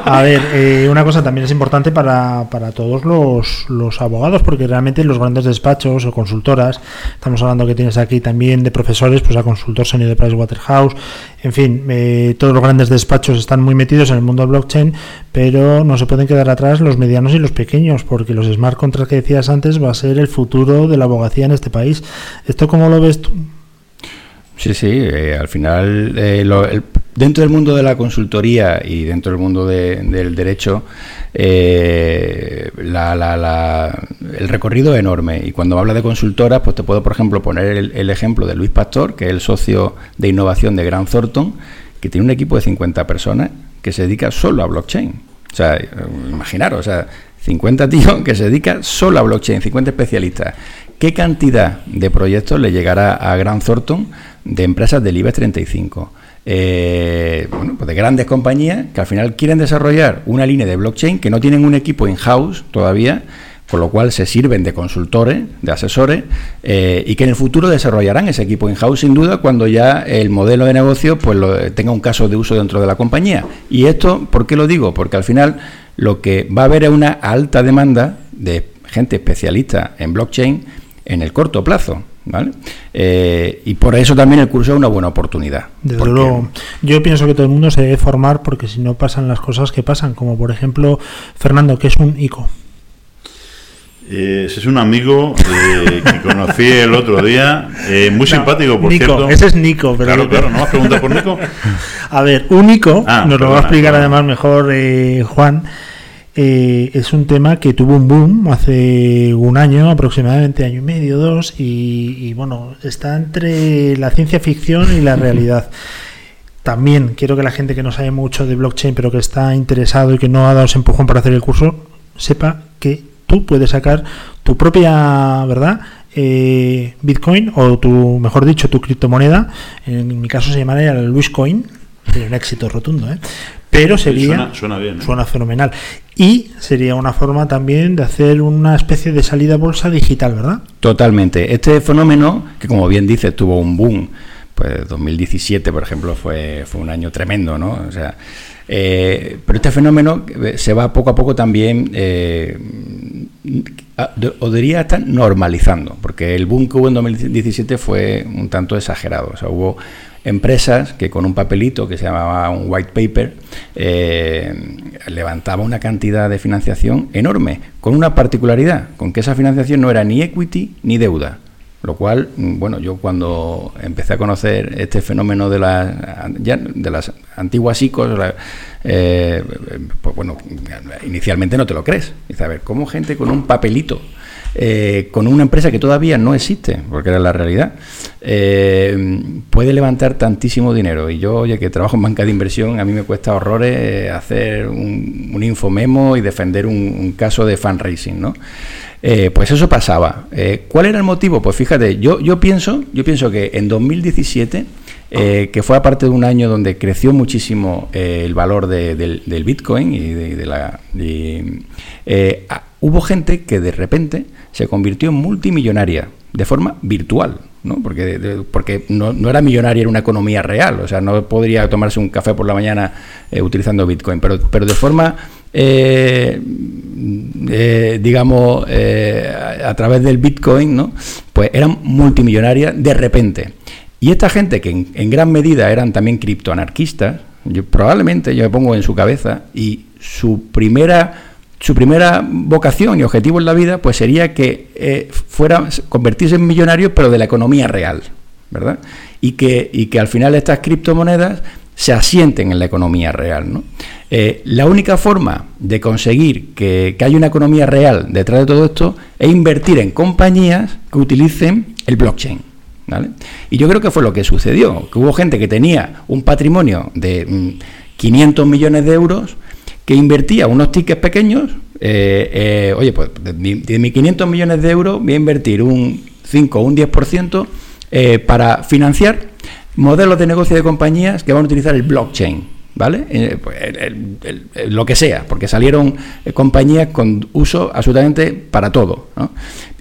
A ver, eh, una cosa también es importante para, para todos los, los abogados, porque realmente los grandes despachos o consultoras, estamos hablando que tienes aquí también de profesores, pues a consultor senior de Pricewaterhouse, en fin, eh, todos los grandes despachos están muy metidos en el mundo del blockchain, pero no se pueden quedar atrás los medianos y los pequeños, porque los smart contracts que decías antes va a ser el futuro de la abogacía en este país. ¿Esto cómo lo ves tú? Sí, sí, eh, al final, eh, lo- el- dentro del mundo de la consultoría y dentro del mundo de- del derecho, eh, la- la- la- el recorrido es enorme. Y cuando habla de consultoras, pues te puedo, por ejemplo, poner el, el ejemplo de Luis Pastor, que es el socio de innovación de Grant Thornton, que tiene un equipo de 50 personas que se dedica solo a blockchain. O sea, imaginaros, o sea, 50 tíos que se dedican solo a blockchain, 50 especialistas. ¿Qué cantidad de proyectos le llegará a Grant Thornton de empresas del IBEX 35? Eh, bueno, pues de grandes compañías que al final quieren desarrollar una línea de blockchain que no tienen un equipo in-house todavía, con lo cual se sirven de consultores, de asesores, eh, y que en el futuro desarrollarán ese equipo in-house sin duda cuando ya el modelo de negocio pues lo- tenga un caso de uso dentro de la compañía. Y esto, ¿por qué lo digo? Porque al final lo que va a haber es una alta demanda de gente especialista en blockchain en el corto plazo. ¿vale? Eh, y por eso también el curso es una buena oportunidad. Desde luego, yo pienso que todo el mundo se debe formar porque si no pasan las cosas que pasan, como por ejemplo Fernando, que es un ICO. Eh, ese es un amigo eh, que conocí el otro día, eh, muy No, simpático, por Nico, cierto. ese es Nico, pero Claro, claro, ¿no me has preguntado por Nico? A ver, un ICO, Ah, nos lo va a explicar perdona. además mejor eh, Juan, es un tema que tuvo un boom hace un año, aproximadamente año y medio, dos, y, y, bueno, está entre la ciencia ficción y la realidad. También quiero que la gente que no sabe mucho de blockchain, pero que está interesado y que no ha dado ese empujón para hacer el curso, sepa que tú puedes sacar tu propia, ¿verdad? Eh, Bitcoin o tu, mejor dicho, tu criptomoneda. En mi caso se llamaría el Luiscoin, sería un éxito rotundo, ¿eh? Pero sería Suena, suena bien. ¿eh? suena fenomenal y sería una forma también de hacer una especie de salida a bolsa digital, ¿verdad? Totalmente. Este fenómeno, que como bien dices, tuvo un boom, pues 2017, por ejemplo, fue, fue un año tremendo, ¿no? O sea, eh, pero este fenómeno eh, se va poco a poco también, eh, o diría estar normalizando, porque el boom que hubo en 2017 fue un tanto exagerado. O sea, hubo empresas que con un papelito que se llamaba un white paper eh, levantaba una cantidad de financiación enorme, con una particularidad, con que esa financiación no era ni equity ni deuda. Lo cual, mm, bueno, yo cuando empecé a conocer este fenómeno de las, ya de las antiguas ICOs, la- eh, pues bueno, inicialmente no te lo crees. Dices, a ver, ¿cómo gente con un papelito, eh, con una empresa que todavía no existe, porque era la realidad, eh, puede levantar tantísimo dinero? Y yo, oye, que trabajo en banca de inversión, a mí me cuesta horrores eh, hacer un, un infomemo y defender un, un caso de fundraising, ¿no? Eh, pues eso pasaba. Eh, ¿Cuál era el motivo? Pues fíjate, yo, yo pienso, yo pienso que en 2017, eh, que fue aparte de un año donde creció muchísimo el valor de- del, Bitcoin y de, la, y, hubo gente que de repente se convirtió en multimillonaria de forma virtual. ¿no? Porque, de- porque no, no era millonaria, era una economía real, o sea, no podría tomarse un café por la mañana utilizando Bitcoin, pero, pero de forma eh, eh, digamos, eh, a, través del Bitcoin, ¿no? Pues eran multimillonarias de repente. Y esta gente, que en, gran medida eran también criptoanarquistas, probablemente yo me pongo en su cabeza, y su primera, su primera vocación y objetivo en la vida, pues sería que fuera convertirse en millonarios, pero de la economía real, ¿verdad? Y que, y que al final estas criptomonedas se asienten en la economía real. Eh, la única forma de conseguir que, que haya una economía real detrás de todo esto es invertir en compañías que utilicen el blockchain. ¿vale? Y yo creo que fue lo que sucedió, que hubo gente que tenía un patrimonio de mm, 500 millones de euros que invertía unos tickets pequeños, eh, eh, oye, pues de, de mis 500 millones de euros voy a invertir un 5 o un 10% eh, para financiar modelos de negocio de compañías que van a utilizar el blockchain. ¿Vale? Eh, pues, lo que sea, porque salieron eh, compañías con uso absolutamente para todo. ¿no?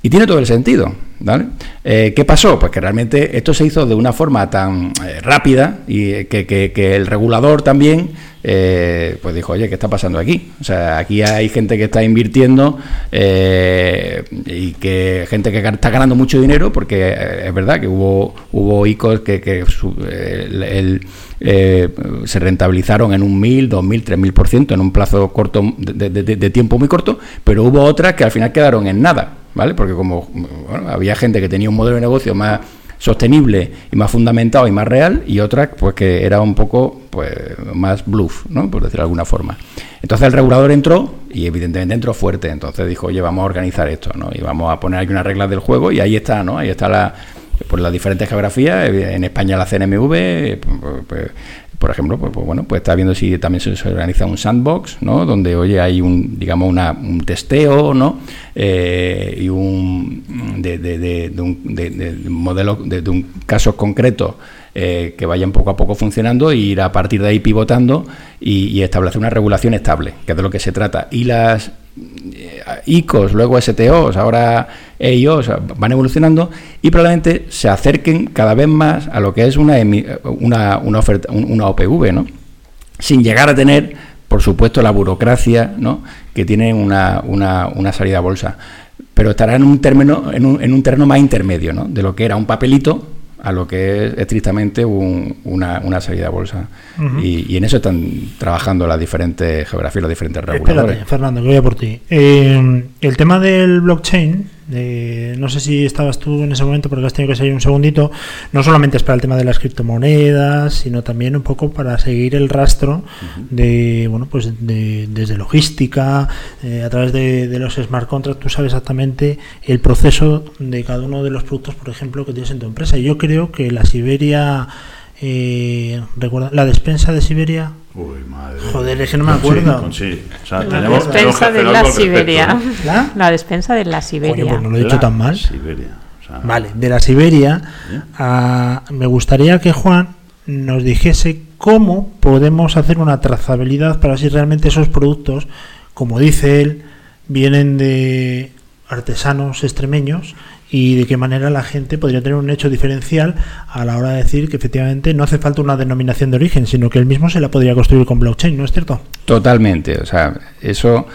Y tiene todo el sentido. ¿vale? Eh, ¿Qué pasó? Pues que realmente esto se hizo de una forma tan eh, rápida y eh, que, el regulador también eh, pues dijo, oye, ¿qué está pasando aquí? O sea, aquí hay gente que está invirtiendo y que gente que está ganando mucho dinero porque es verdad que hubo hubo ICOs que, su- se rentabilizaron en un 1000, 2000, 3000% en un plazo corto de- de tiempo muy corto, pero hubo otras que al final quedaron en nada, ¿vale? Porque como bueno, había gente que tenía un modelo de negocio más sostenible y más fundamentado y más real y otras pues que era un poco pues más bluff, ¿no? por decirlo de alguna forma. Entonces el regulador entró y evidentemente entró fuerte, entonces dijo, oye, vamos a organizar esto, ¿no? Y vamos a poner aquí unas reglas del juego y ahí está, ¿no? Ahí está la pues las diferentes geografías, en España la CNMV, pues, pues, por ejemplo, pues, pues, bueno, pues está viendo si también se, organiza un sandbox, ¿no? Donde, oye, hay un, digamos, una, un testeo, ¿no? Eh, y un de, de, de, de un de, de- de un modelo, de, un casos concretos eh, que vayan poco a poco funcionando e ir a partir de ahí pivotando y, y establecer una regulación estable, que es de lo que se trata. Y las ICOs, luego STOs, ahora EIOs van evolucionando y probablemente se acerquen cada vez más a lo que es una, una, una oferta, un- una OPV, ¿no? Sin llegar a tener, por supuesto, la burocracia ¿no? que tiene una, una, una salida a bolsa. Pero estará en un, término, en, un, en un terreno más intermedio, ¿no? De lo que era un papelito a lo que es estrictamente un- una, una salida a bolsa. Y en eso están trabajando las diferentes geografías, los diferentes reguladores. Espérate, Fernando, que voy a por ti. Eh, el tema del blockchain, eh, no sé si estabas tú en ese momento porque has tenido que salir un segundito, no solamente es para el tema de las criptomonedas, sino también un poco para seguir el rastro de, bueno, pues de- desde logística, eh, a través de, de los smart contracts, tú sabes exactamente el proceso de cada uno de los productos, por ejemplo, que tienes en tu empresa. Y yo creo que la Siberia, eh, recuerda, la despensa de Siberia, Uy, madre. Joder, es que no me Con sí, acuerdo. con sí. O sea, La tenemos- despensa tenemos de la Siberia. ¿no? ¿La? La despensa de la Siberia. Coño, pues no lo he dicho La tan mal. Siberia. o sea, Vale, de la Siberia, ah, me gustaría que Juan nos dijese cómo podemos hacer una trazabilidad para si realmente esos productos, como dice él, vienen de artesanos extremeños y de qué manera la gente podría tener un hecho diferencial a la hora de decir que efectivamente no hace falta una denominación de origen, sino que él mismo se la podría construir con blockchain, ¿no es cierto? Totalmente, o sea, eso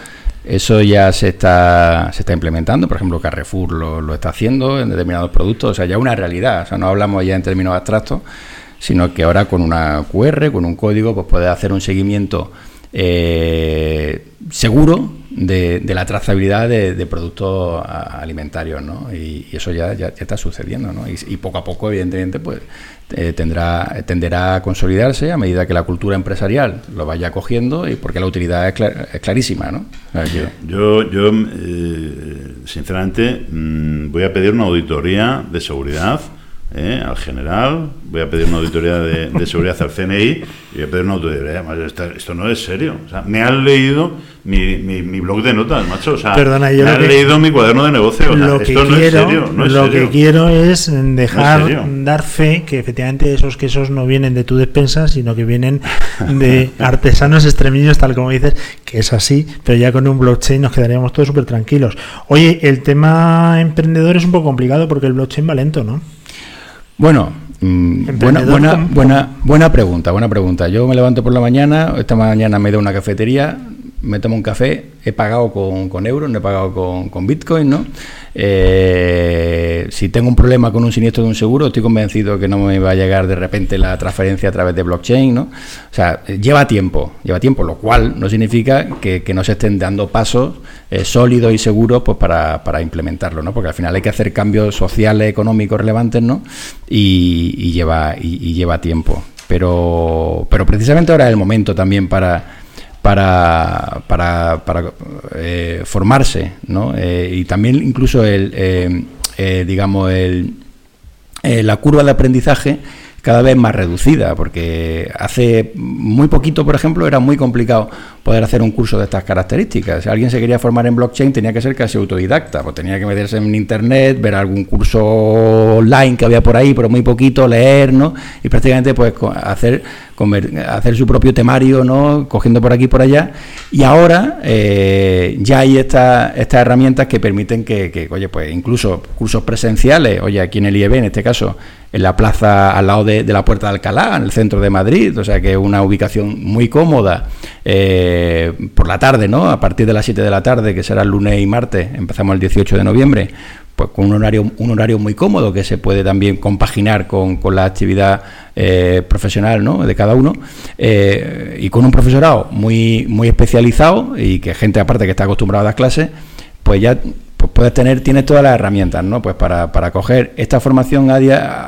eso ya se está se está implementando, por ejemplo, Carrefour lo, lo está haciendo en determinados productos, o sea, ya una realidad, o sea, no hablamos ya en términos abstractos, sino que ahora con una QR, con un código, pues puedes hacer un seguimiento eh, seguro de, la trazabilidad de, productos alimentarios, ¿no? Y, eso ya, ya, está sucediendo, ¿no? Y, y poco a poco, evidentemente, pues eh, tendrá tenderá a consolidarse a medida que la cultura empresarial lo vaya cogiendo y porque la utilidad es, cla- es clarísima, ¿no? Yo, yo eh, sinceramente, mm, voy a pedir una auditoría de seguridad eh, al general, voy a pedir una auditoría de, de seguridad al CNI y voy a pedir una auditoría. Además, esto, esto no es serio. O sea, me han leído mi, mi, mi blog de notas, macho. O sea, Perdona, yo me han que- leído mi cuaderno de negocio. O sea, lo que esto no quiero, es serio. No es lo serio. que quiero es dejar No es serio. dar fe que efectivamente esos quesos no vienen de tu despensa, sino que vienen de artesanos extremeños, tal como dices, que es así, pero ya con un blockchain nos quedaríamos todos súper tranquilos. Oye, el tema emprendedor es un poco complicado porque el blockchain va lento, ¿no? Bueno, mm, buena, buena, buena, buena pregunta, buena pregunta. Yo me levanto por la mañana, esta mañana me he ido a una cafetería, me tomo un café, he pagado con, con euros, no he pagado con, con Bitcoin, ¿no? Eh, si tengo un problema con un siniestro de un seguro, estoy convencido que no me va a llegar de repente la transferencia a través de blockchain, ¿no? O sea, eh, lleva tiempo, lleva tiempo, lo cual no significa que, no se estén dando pasos eh, sólidos y seguros pues para, para implementarlo, ¿no? Porque al final hay que hacer cambios sociales, económicos relevantes, ¿no? Y, lleva, y lleva tiempo. Pero, pero precisamente ahora es el momento también para para, para, para eh, formarse, ¿no? Eh, y también incluso el, eh, digamos, el, la curva de aprendizaje cada vez más reducida, porque hace muy poquito, por ejemplo, era muy complicado poder hacer un curso de estas características. Si alguien se quería formar en blockchain tenía que ser casi autodidacta, pues tenía que meterse en internet, ver algún curso online que había por ahí, pero muy poquito, leer, ¿no? Y prácticamente pues hacer hacer su propio temario, ¿no? Cogiendo por aquí y por allá. Y ahora eh, ya hay esta- estas herramientas que permiten que, que, oye, pues incluso cursos presenciales, oye, aquí en el IEB, en este caso, en la plaza al lado de, de la Puerta de Alcalá, en el centro de Madrid, o sea que una ubicación muy cómoda. eh, por la tarde, ¿no? A partir de las 7 de la tarde, que será el lunes y martes, empezamos el 18 de noviembre, pues con un horario, un horario muy cómodo que se puede también compaginar con, con la actividad eh, profesional ¿no? de cada uno eh, y con un profesorado muy, muy especializado y que gente aparte que está acostumbrada a dar clases, pues ya pues puedes tener, tienes todas las herramientas, ¿no? Pues para, para coger esta formación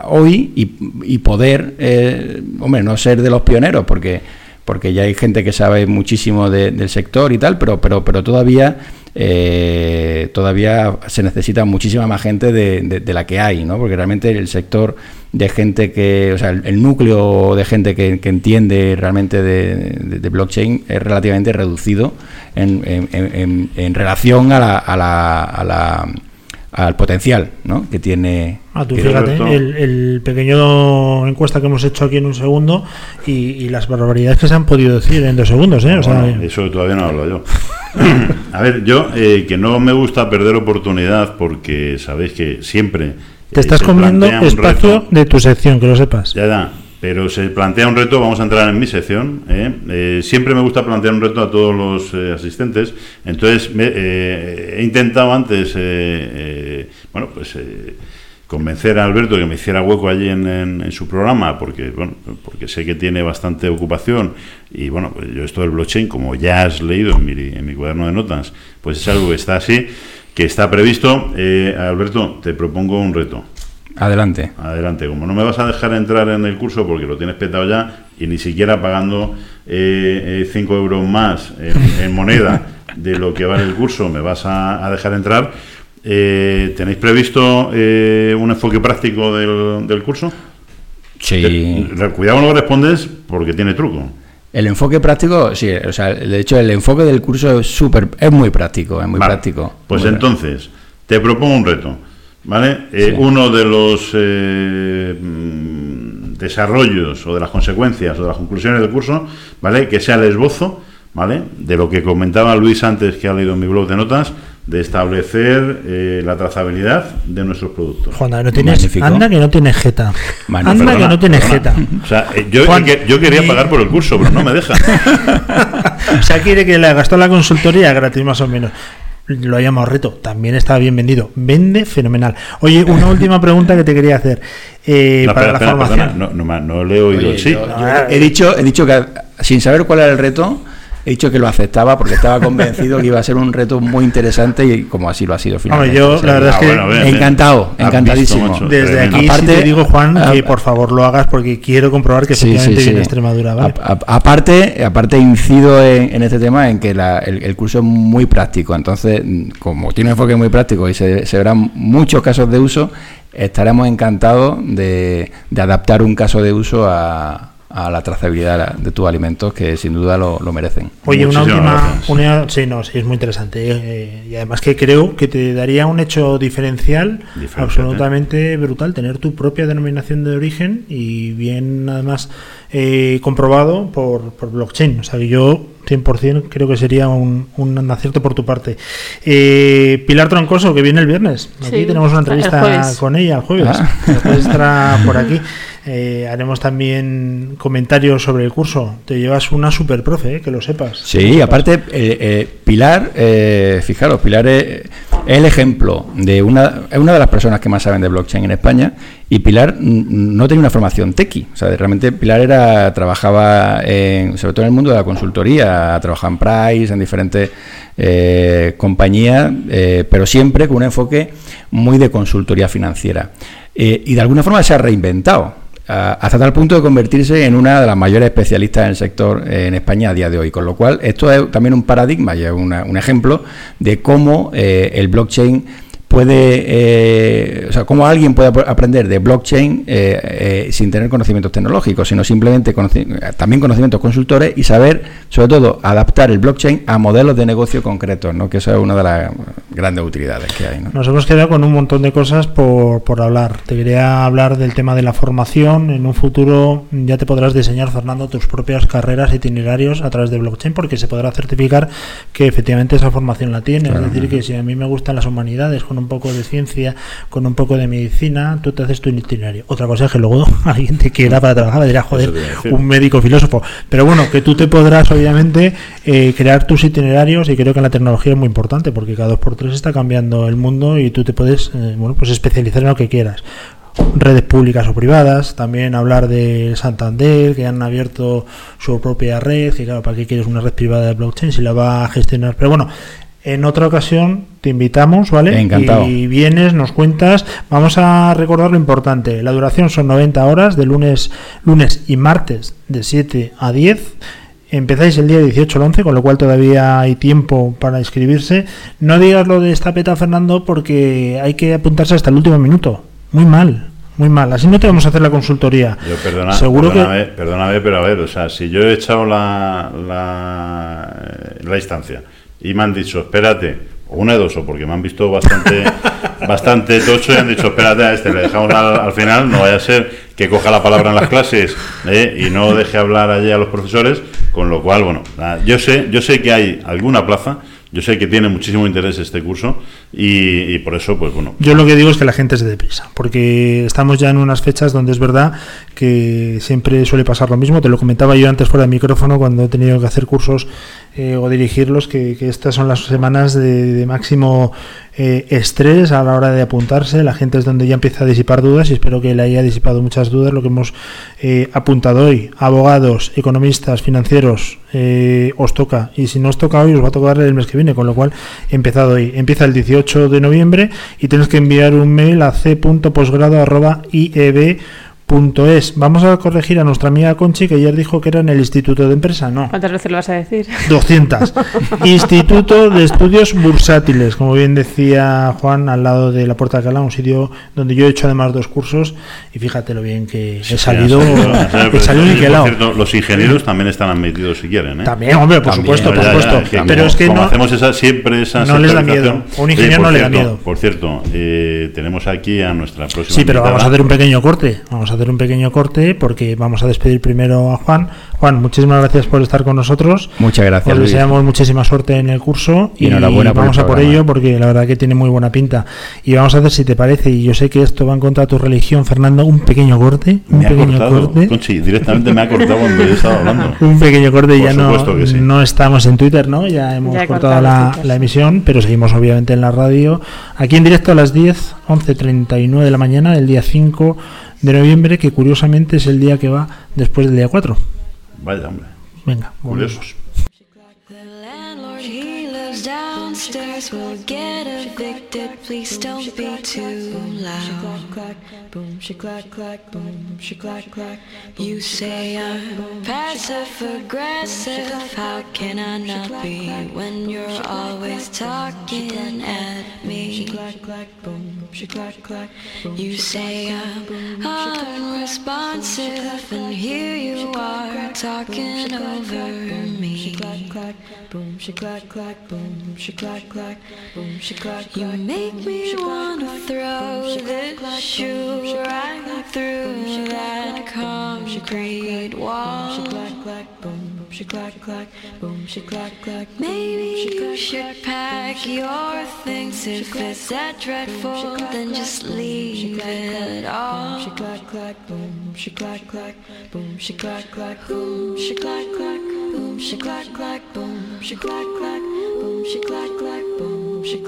hoy y, y poder, eh, hombre, no ser de los pioneros, porque porque ya hay gente que sabe muchísimo de- del sector y tal, pero pero pero todavía eh, todavía se necesita muchísima más gente de, de- de la que hay, ¿no? Porque realmente el sector de gente que, o sea, el, el núcleo de gente que, que entiende realmente de, de- de blockchain es relativamente reducido en, en- en- en relación a la, a la, a la- al potencial, ¿no? Que tiene. Ah, tú que- fíjate, el, el pequeño encuesta que hemos hecho aquí en un segundo y, y las barbaridades que se han podido decir en dos segundos, ¿eh? O sea, Bueno, eso todavía no hablo yo. A ver, yo eh, que no me gusta perder oportunidad porque sabéis que siempre... te eh, estás se comiendo espacio reto. de tu sección, que lo sepas. Ya, ya, pero se plantea un reto, vamos a entrar en mi sección. ¿eh? Eh, siempre me gusta plantear un reto a todos los eh, asistentes, entonces me- eh, he intentado antes, eh, eh, bueno, pues... eh, convencer a Alberto que me hiciera hueco allí en, en- en su programa, porque bueno, porque sé que tiene bastante ocupación y bueno, pues yo esto del blockchain, como ya has leído en mi, en mi cuaderno de notas, pues es algo que está así, que está previsto. Eh, Alberto, te propongo un reto. Adelante. Adelante, como no me vas a dejar entrar en el curso porque lo tienes petado ya y ni siquiera pagando 5 euros más en, en moneda de lo que vale el curso me vas a, a dejar entrar, eh, ¿tenéis previsto eh, un enfoque práctico del, del curso? Sí. Eh, Cuidado con lo que respondes porque tiene truco. El enfoque práctico, sí, o sea, de hecho el enfoque del curso es súper, es muy práctico, es muy Vale, práctico. Pues Muy entonces, te propongo un reto, ¿vale? Eh, Sí. Uno de los eh, mm, desarrollos o de las consecuencias o de las conclusiones del curso, ¿vale? Que sea el esbozo, ¿vale? De lo que comentaba Luis antes que ha leído en mi blog de notas, de establecer eh, la trazabilidad de nuestros productos. Juanda, no tienes, anda que no tienes jeta. Bueno, anda perdona, que no tienes perdona. jeta. O sea, eh, yo, Juan, que- yo quería y- pagar por el curso, pero no me dejan. O sea, quiere que le hagas toda la consultoría gratis más o menos. Lo ha llamado reto, también está bien vendido. Vende fenomenal. Oye, una última pregunta que te quería hacer. Eh, No, para espera, la espera, formación. perdona, no, no, no le he oído Oye, el sí. yo- yo he dicho, he dicho que sin saber cuál era el reto, he dicho que lo aceptaba porque estaba convencido que iba a ser un reto muy interesante y como así lo ha sido finalmente. yo, la verdad es que- bueno, bien, encantado, encantadísimo. Desde aquí sí te digo, Juan, que por favor lo hagas porque quiero comprobar que Sí, efectivamente sí, viene Extremadura. ¿vale? A- a- aparte, aparte incido en, en este tema en que la- el, el curso es muy práctico. Entonces, como tiene un enfoque muy práctico y se, se verán muchos casos de uso, estaremos encantados de, de adaptar un caso de uso a, a la trazabilidad de tus alimentos que sin duda lo, lo merecen. Oye, una última. Una, sí, no, sí, es muy interesante. eh, y además que creo que te daría un hecho diferencial Diferencial, absolutamente brutal tener tu propia denominación de origen y bien, además, eh, comprobado por, por blockchain. O sea, que yo 100% creo que sería un, un acierto por tu parte. Eh, Pilar Troncoso, que viene el viernes. Aquí Sí, tenemos una entrevista con ella el jueves. Ah. Después estará por aquí. Eh, haremos también comentarios sobre el curso. Te llevas una super profe, eh, que lo sepas. Sí, aparte, eh, Pilar, fijaros, Pilar es, el ejemplo de una, es una de las personas que más saben de blockchain en España y Pilar no tenía una formación tequi. O sea, realmente Pilar era, trabajaba en, sobre todo en el mundo de la consultoría, trabajaba en Price, en diferentes compañías, pero siempre con un enfoque muy de consultoría financiera. Y de alguna forma se ha reinventado hasta tal punto de convertirse en una de las mayores especialistas en el sector eh, en España a día de hoy. Con lo cual, esto es también un paradigma y es una- un ejemplo de cómo eh, el blockchain puede, eh, o sea, cómo alguien puede ap- aprender de blockchain eh, eh, sin tener conocimientos tecnológicos, sino simplemente conoci- también conocimientos consultores y saber, sobre todo, adaptar el blockchain a modelos de negocio concretos, ¿no? que eso es una de las grandes utilidades que hay. ¿no? Nos hemos quedado con un montón de cosas por, por hablar. Te quería hablar del tema de la formación. En un futuro ya te podrás diseñar, Fernando, tus propias carreras, itinerarios a través de blockchain, porque se podrá certificar que efectivamente esa formación la tiene. Claro. Es decir, que si a mí me gustan las humanidades, con un poco de ciencia, con un poco de medicina, tú te haces tu itinerario. Otra cosa es que luego alguien te quiera para trabajar, me dirá, joder, un médico filósofo. Pero bueno, que tú te podrás, obviamente, eh, crear tus itinerarios y creo que la tecnología es muy importante porque cada dos por tres está cambiando el mundo y tú te puedes, eh, bueno, pues especializar en lo que quieras. Redes públicas o privadas, también hablar de Santander, que han abierto su propia red, que claro, ¿para qué quieres una red privada de blockchain si la va a gestionar? Pero bueno, en otra ocasión te invitamos, ¿vale? Encantado. Y vienes, nos cuentas. Vamos a recordar lo importante. La duración son 90 horas, de lunes, lunes y martes, de 7 a 10. Empezáis el día 18 al 11, con lo cual todavía hay tiempo para inscribirse. No digas lo de esta peta, Fernando, porque hay que apuntarse hasta el último minuto. Muy mal, muy mal. Así no te vamos a hacer la consultoría. Yo, perdona, Seguro que- perdóname, perdóname, pero a ver, o sea, si yo he echado la, la, la instancia y me han dicho, espérate, o una de dos, o porque me han visto bastante, bastante tocho y han dicho, espérate a este, le dejamos al, al final, no vaya a ser que coja la palabra en las clases ¿eh? y no deje hablar allí a los profesores, con lo cual, bueno, yo sé, yo sé que hay alguna plaza, yo sé que tiene muchísimo interés este curso y, y por eso, pues bueno, Yo lo que digo es que la gente se deprisa, porque estamos ya en unas fechas donde es verdad que siempre suele pasar lo mismo. Te lo comentaba yo antes fuera de micrófono cuando he tenido que hacer cursos eh, o dirigirlos que, estas son las semanas de, máximo eh, estrés a la hora de apuntarse. La gente es donde ya empieza a disipar dudas y espero que le haya disipado muchas dudas lo que hemos eh, apuntado hoy. Abogados, economistas, financieros, os toca. Y si no os toca hoy, os va a tocar el mes que viene, con lo cual empezado hoy. Empieza el 18 de noviembre y tenéis que enviar un mail a c.posgrado.ieb.es. Vamos a corregir a nuestra amiga Conchi, que ayer dijo que era en el Instituto de Empresa. No, ¿Cuántas veces lo vas a decir? 200. Instituto de Estudios Bursátiles, como bien decía Juan, al lado de la Puerta de Alcalá, un sitio donde yo he hecho además dos cursos y fíjate lo bien que he salido, he salido Por niquelado. cierto, los ingenieros también están admitidos si quieren. ¿eh? También, hombre, por supuesto, por ya, ya, supuesto. Pero como- es que como no- hacemos esa, siempre esa no les da miedo. A un ingeniero por no le da cierto, miedo. Por cierto, eh, tenemos aquí a nuestra próxima Sí, pero vamos a hacer un pequeño corte. Vamos a hacer un pequeño corte porque vamos a despedir primero a Juan. Juan, muchísimas gracias por estar con nosotros. Muchas gracias, Os Luis. deseamos muchísima suerte en el curso Y enhorabuena por el vamos a por ello porque la verdad que tiene muy buena pinta. Y vamos a hacer, si te parece, y yo sé que esto va en contra de tu religión, Fernando, un pequeño corte. Un Me ha pequeño cortado, corte. Conchi, directamente me ha cortado cuando yo estaba hablando. Un pequeño corte y Por ya no, sí. no estamos en Twitter, ¿no? Ya hemos Ya he cortado cortado la, la emisión, pero seguimos obviamente en la radio. Aquí en directo a las 10, 11.39 de la mañana del día 5 de noviembre, que curiosamente es el día que va después del día 4. Vaya, hombre. Venga, volvemos. Curiosos. Downstairs, will get evicted. Please don't be too loud. Boom, clack, clack, boom, clack, clack. You say I'm passive aggressive. How can I not be when you're always talking at me? You say I'm unresponsive, and here you are talking over me. boom, clack, clack, boom, clack, you make me want to throw this shoe right through that concrete wall. Maybe you should pack your things if it's that dreadful, then just leave it all. Boom, shaklack, clack, boom, shaklack, clack, boom, shaklack, clack, boom, shaklack, clack, boom, shaklack, clack she clack, clack, boom, she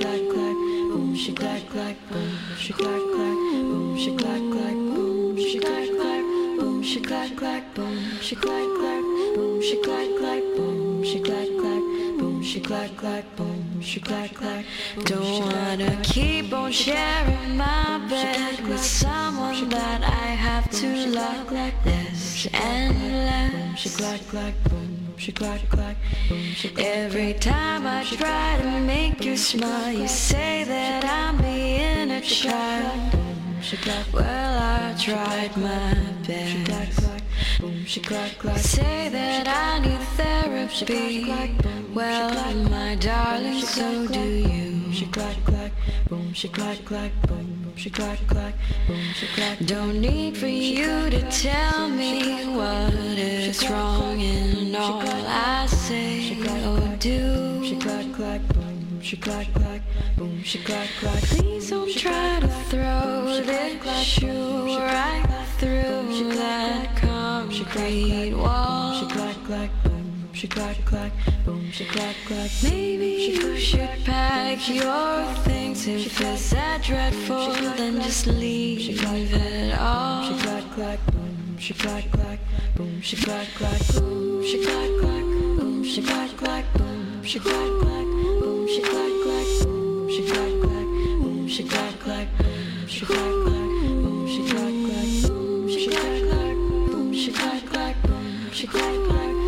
clack, clack. Every time I try to make you smile, you say that I'm being a child. Well, I tried my best. Say that I need therapy. Well, my darling, so do you. Boom, she clack, clack, boom, she clack, clack, boom clack, clack, boom, she clack. Don't need for you to tell me what is wrong in all I say or She do. clack, clack, boom, she clack, clack, boom, she clack, clack. Please don't try to throw this shoe right through that concrete She wall. Clack, clack, boom, she clack, clack, boom, she clack, clack. Maybe you should pack your things if it's that dreadful, then just leave it all. She clack, clack, boom, she clack, clack, boom, she clack, clack, boom, she clack, clack, boom, she clack, clack, boom, she clack, clack, boom, she clack, clack, boom, she clack, clack, boom, she clack, clack, boom, she clack, clack, she clack, clack, boom, she clack, clack, boom, she clack, clack, boom, she clack, clack,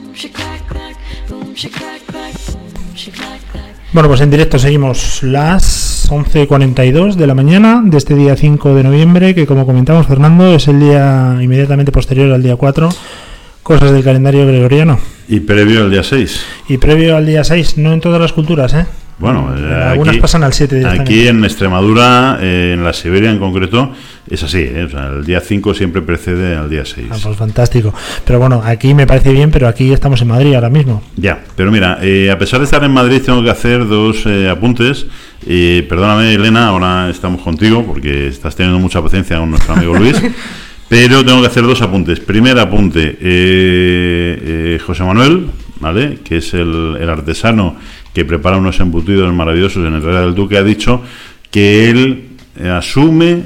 Bueno, pues en directo seguimos las 11.42 de la mañana de este día 5 de noviembre, que como comentamos Fernando, es el día inmediatamente posterior al día 4, cosas del calendario gregoriano. Y previo al día 6. Y previo al día 6, no en todas las culturas, ¿eh? Bueno, eh, Algunas pasan al 7 directamente. Aquí en Extremadura, eh, en la Siberia en concreto, es así. eh, o sea, el día 5 siempre precede al día 6. Ah, pues fantástico. Pero bueno, aquí me parece bien, pero aquí estamos en Madrid ahora mismo. Ya, pero mira, eh, a pesar de estar en Madrid, tengo que hacer dos eh, apuntes. Eh, perdóname, Elena, ahora estamos contigo porque estás teniendo mucha paciencia con nuestro amigo Luis. pero tengo que hacer dos apuntes. Primer apunte, José Manuel, ¿vale? que es el, el artesano que prepara unos embutidos maravillosos en Herrera del Duque, ha dicho que él eh, asume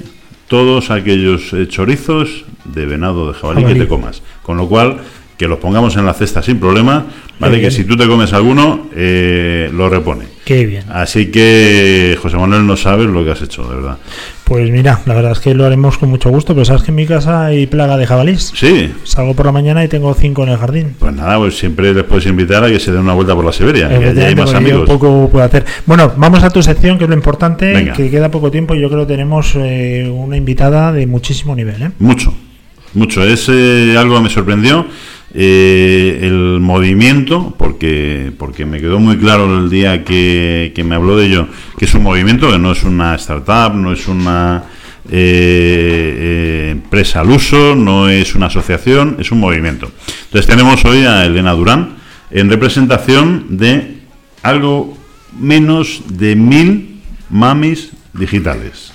todos aquellos eh, chorizos de venado, de jabalí, Jabalí. que te comas. Con lo cual, que los pongamos en la cesta sin problema, ¿vale? Que si tú te comes alguno, eh, lo repone. Qué bien. Así que, José Manuel, no sabes lo que has hecho, de verdad. Pues mira, la verdad es que lo haremos con mucho gusto, pero sabes que en mi casa hay plaga de jabalís. Sí. Salgo por la mañana y tengo cinco en el jardín. Pues nada, pues siempre les puedes invitar a que se den una vuelta por la Siberia, que allí hay más amigos. poco puedo hacer. Bueno, vamos a tu sección, que es lo importante, Venga. que queda poco tiempo y yo creo que tenemos eh, una invitada de muchísimo nivel. ¿eh? Mucho, mucho. Es eh, algo que me sorprendió. Eh, el movimiento, porque, porque me quedó muy claro el día que, que me habló de ello, que es un movimiento, que no es una startup, no es una eh, eh, empresa al uso, no es una asociación, es un movimiento. Entonces tenemos hoy a Elena Durán en representación de algo menos de mil mamis digitales.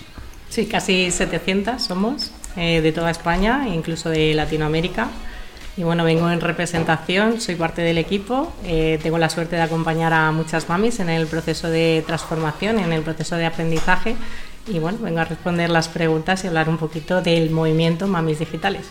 Sí, casi 700 somos eh, de toda España, incluso de Latinoamérica. Y bueno, vengo en representación, soy parte del equipo, eh, tengo la suerte de acompañar a muchas mamis en el proceso de transformación, en el proceso de aprendizaje. Y bueno, vengo a responder las preguntas y hablar un poquito del movimiento Mamis Digitales.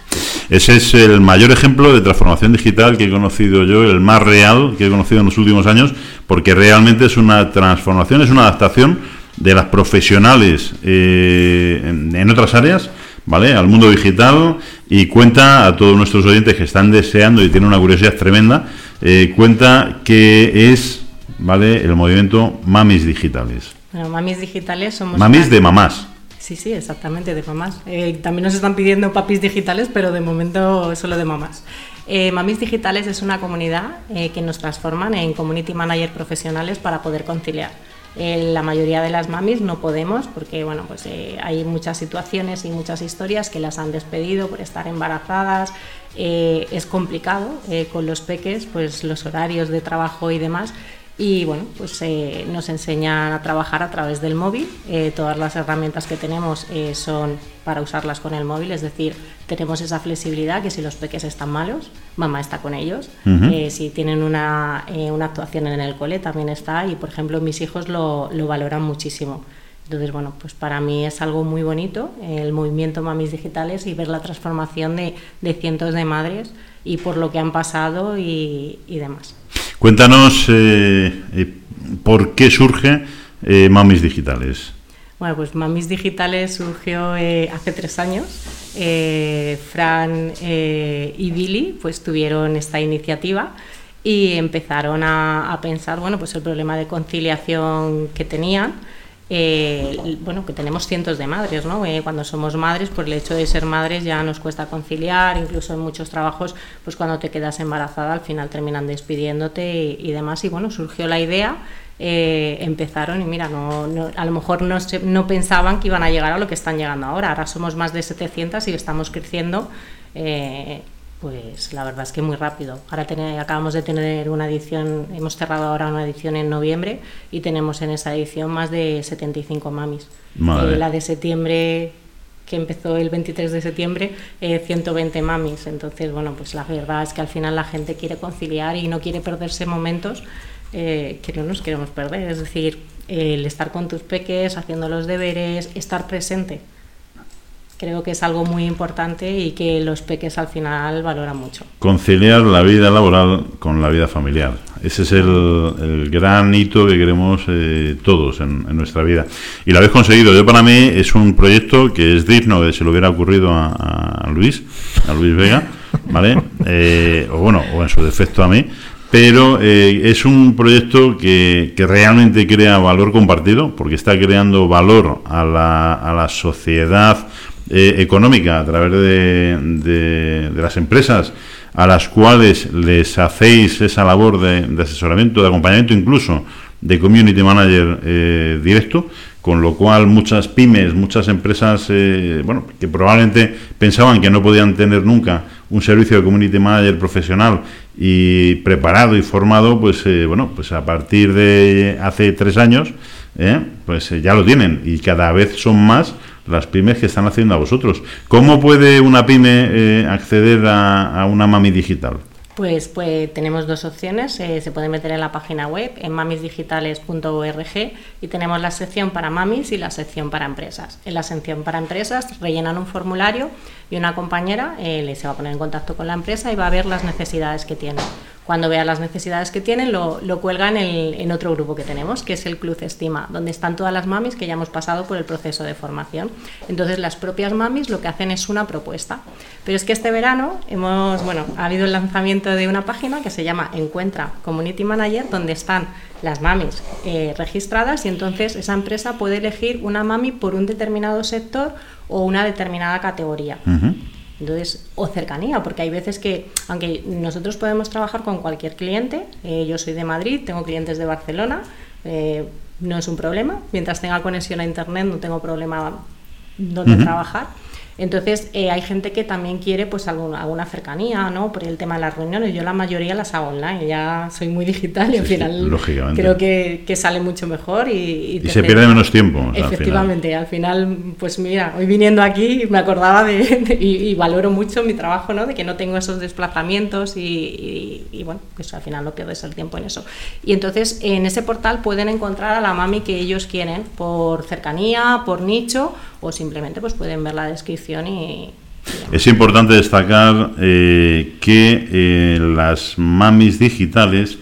Ese es el mayor ejemplo de transformación digital que he conocido yo, el más real que he conocido en los últimos años, porque realmente es una transformación, es una adaptación de las profesionales eh, en, en otras áreas, ¿vale? Al mundo digital y cuenta a todos nuestros oyentes que están deseando y tienen una curiosidad tremenda, eh, cuenta que es, ¿vale? El movimiento Mamis Digitales. Bueno, Mamis Digitales somos... Mamis una- de mamás. Sí, sí, exactamente, de mamás. Eh, también nos están pidiendo papis digitales, pero de momento solo de mamás. Eh, Mamis Digitales es una comunidad que nos transforman en community manager profesionales para poder conciliar. Eh, la mayoría de las mamis no podemos porque bueno, pues, eh, hay muchas situaciones y muchas historias que las han despedido por estar embarazadas. Eh, es complicado eh, con los peques, pues los horarios de trabajo y demás. Y bueno, pues eh, nos enseñan a trabajar a través del móvil. Eh, todas las herramientas que tenemos eh, son para usarlas con el móvil, es decir, tenemos esa flexibilidad que si los peques están malos, mamá está con ellos. Eh, si tienen una, una actuación en el cole, también está. Y por ejemplo, mis hijos lo, lo valoran muchísimo. Entonces, bueno, pues para mí es algo muy bonito el movimiento Mamis Digitales y ver la transformación de, de cientos de madres y por lo que han pasado y, y demás. Cuéntanos eh, eh, por qué surge eh, Mamis Digitales. Bueno, pues Mamis Digitales surgió hace tres años. Fran y Billy pues tuvieron esta iniciativa y empezaron a, a pensar, bueno, pues el problema de conciliación que tenían. Eh, bueno, que tenemos cientos de madres, ¿no? Eh, cuando somos madres, por el hecho de ser madres ya nos cuesta conciliar, incluso en muchos trabajos, pues cuando te quedas embarazada al final terminan despidiéndote y, y demás. Y bueno, surgió la idea eh, empezaron y mira, no, no- a lo mejor no, se- no pensaban que iban a llegar a lo que están llegando ahora. Ahora somos más de 700 y estamos creciendo, eh, pues la verdad es que muy rápido. Ahora acabamos de tener una edición, hemos cerrado ahora una edición en noviembre y tenemos en esa edición más de 75 mamis. Madre. Eh, la de septiembre que empezó el 23 de septiembre, eh, 120 mamis. Entonces, bueno, pues la verdad es que al final la gente quiere conciliar y no quiere perderse momentos eh, que no nos queremos perder. Es decir, el estar con tus peques, haciendo los deberes, estar presente. Creo que es algo muy importante y que los peques al final valoran mucho. Conciliar la vida laboral con la vida familiar. Ese es el, gran hito que queremos eh, todos en, nuestra vida. Y lo habéis conseguido. Yo para mí es un proyecto que es digno de si le hubiera ocurrido a, a Luis, a Luis Vega, ¿vale? Eh, o bueno, o en su defecto a mí. Pero eh, es un proyecto que, que realmente crea valor compartido, porque está creando valor a la, a la sociedad eh, económica a través de, de- las empresas a las cuales les hacéis esa labor de, de asesoramiento, de acompañamiento incluso de community manager eh, directo, con lo cual muchas pymes, muchas empresas, eh, bueno, que probablemente pensaban que no podían tener nunca un servicio de community manager profesional y preparado y formado, pues eh, bueno, pues a partir de hace tres años, eh, pues ya lo tienen y cada vez son más las pymes que están haciendo a vosotros. ¿Cómo puede una pyme eh, acceder a, una mami digital? Pues, pues tenemos dos opciones. eh, se puede meter en la página web, en mamisdigitales.org, y tenemos la sección para mamis y la sección para empresas. En la sección para empresas rellenan un formulario y una compañera eh, se va a poner en contacto con la empresa y va a ver las necesidades que tiene. Cuando vea las necesidades que tienen, lo, lo cuelga en, el- en otro grupo que tenemos, que es el Club Estima, donde están todas las mamis que ya hemos pasado por el proceso de formación. Entonces, las propias mamis lo que hacen es una propuesta. Pero es que este verano hemos, bueno, ha habido el lanzamiento de una página que se llama Encuentra Community Manager, donde están las mamis eh, registradas y entonces esa empresa puede elegir una mami por un determinado sector o una determinada categoría. Entonces, o cercanía, porque hay veces que, aunque nosotros podemos trabajar con cualquier cliente, eh, yo soy de Madrid, tengo clientes de Barcelona, eh, no es un problema, mientras tenga conexión a Internet no tengo problema donde trabajar. Entonces, eh, hay gente que también quiere pues alguna, alguna cercanía, ¿no? Por el tema de las reuniones, yo la mayoría las hago online, ya soy muy digital y al Sí, final creo que, que sale mucho mejor y... Se pierde menos tiempo, o sea, al final. Efectivamente, al final, pues mira, hoy viniendo aquí me acordaba de, de- y, y valoro mucho mi trabajo, ¿no? De que no tengo esos desplazamientos y, y- y, bueno, pues al final no pierdes el tiempo en eso. Y entonces en ese portal pueden encontrar a la mami que ellos quieren por cercanía, por nicho o simplemente pues pueden ver la descripción y, Es importante destacar eh, que eh, las mamis digitales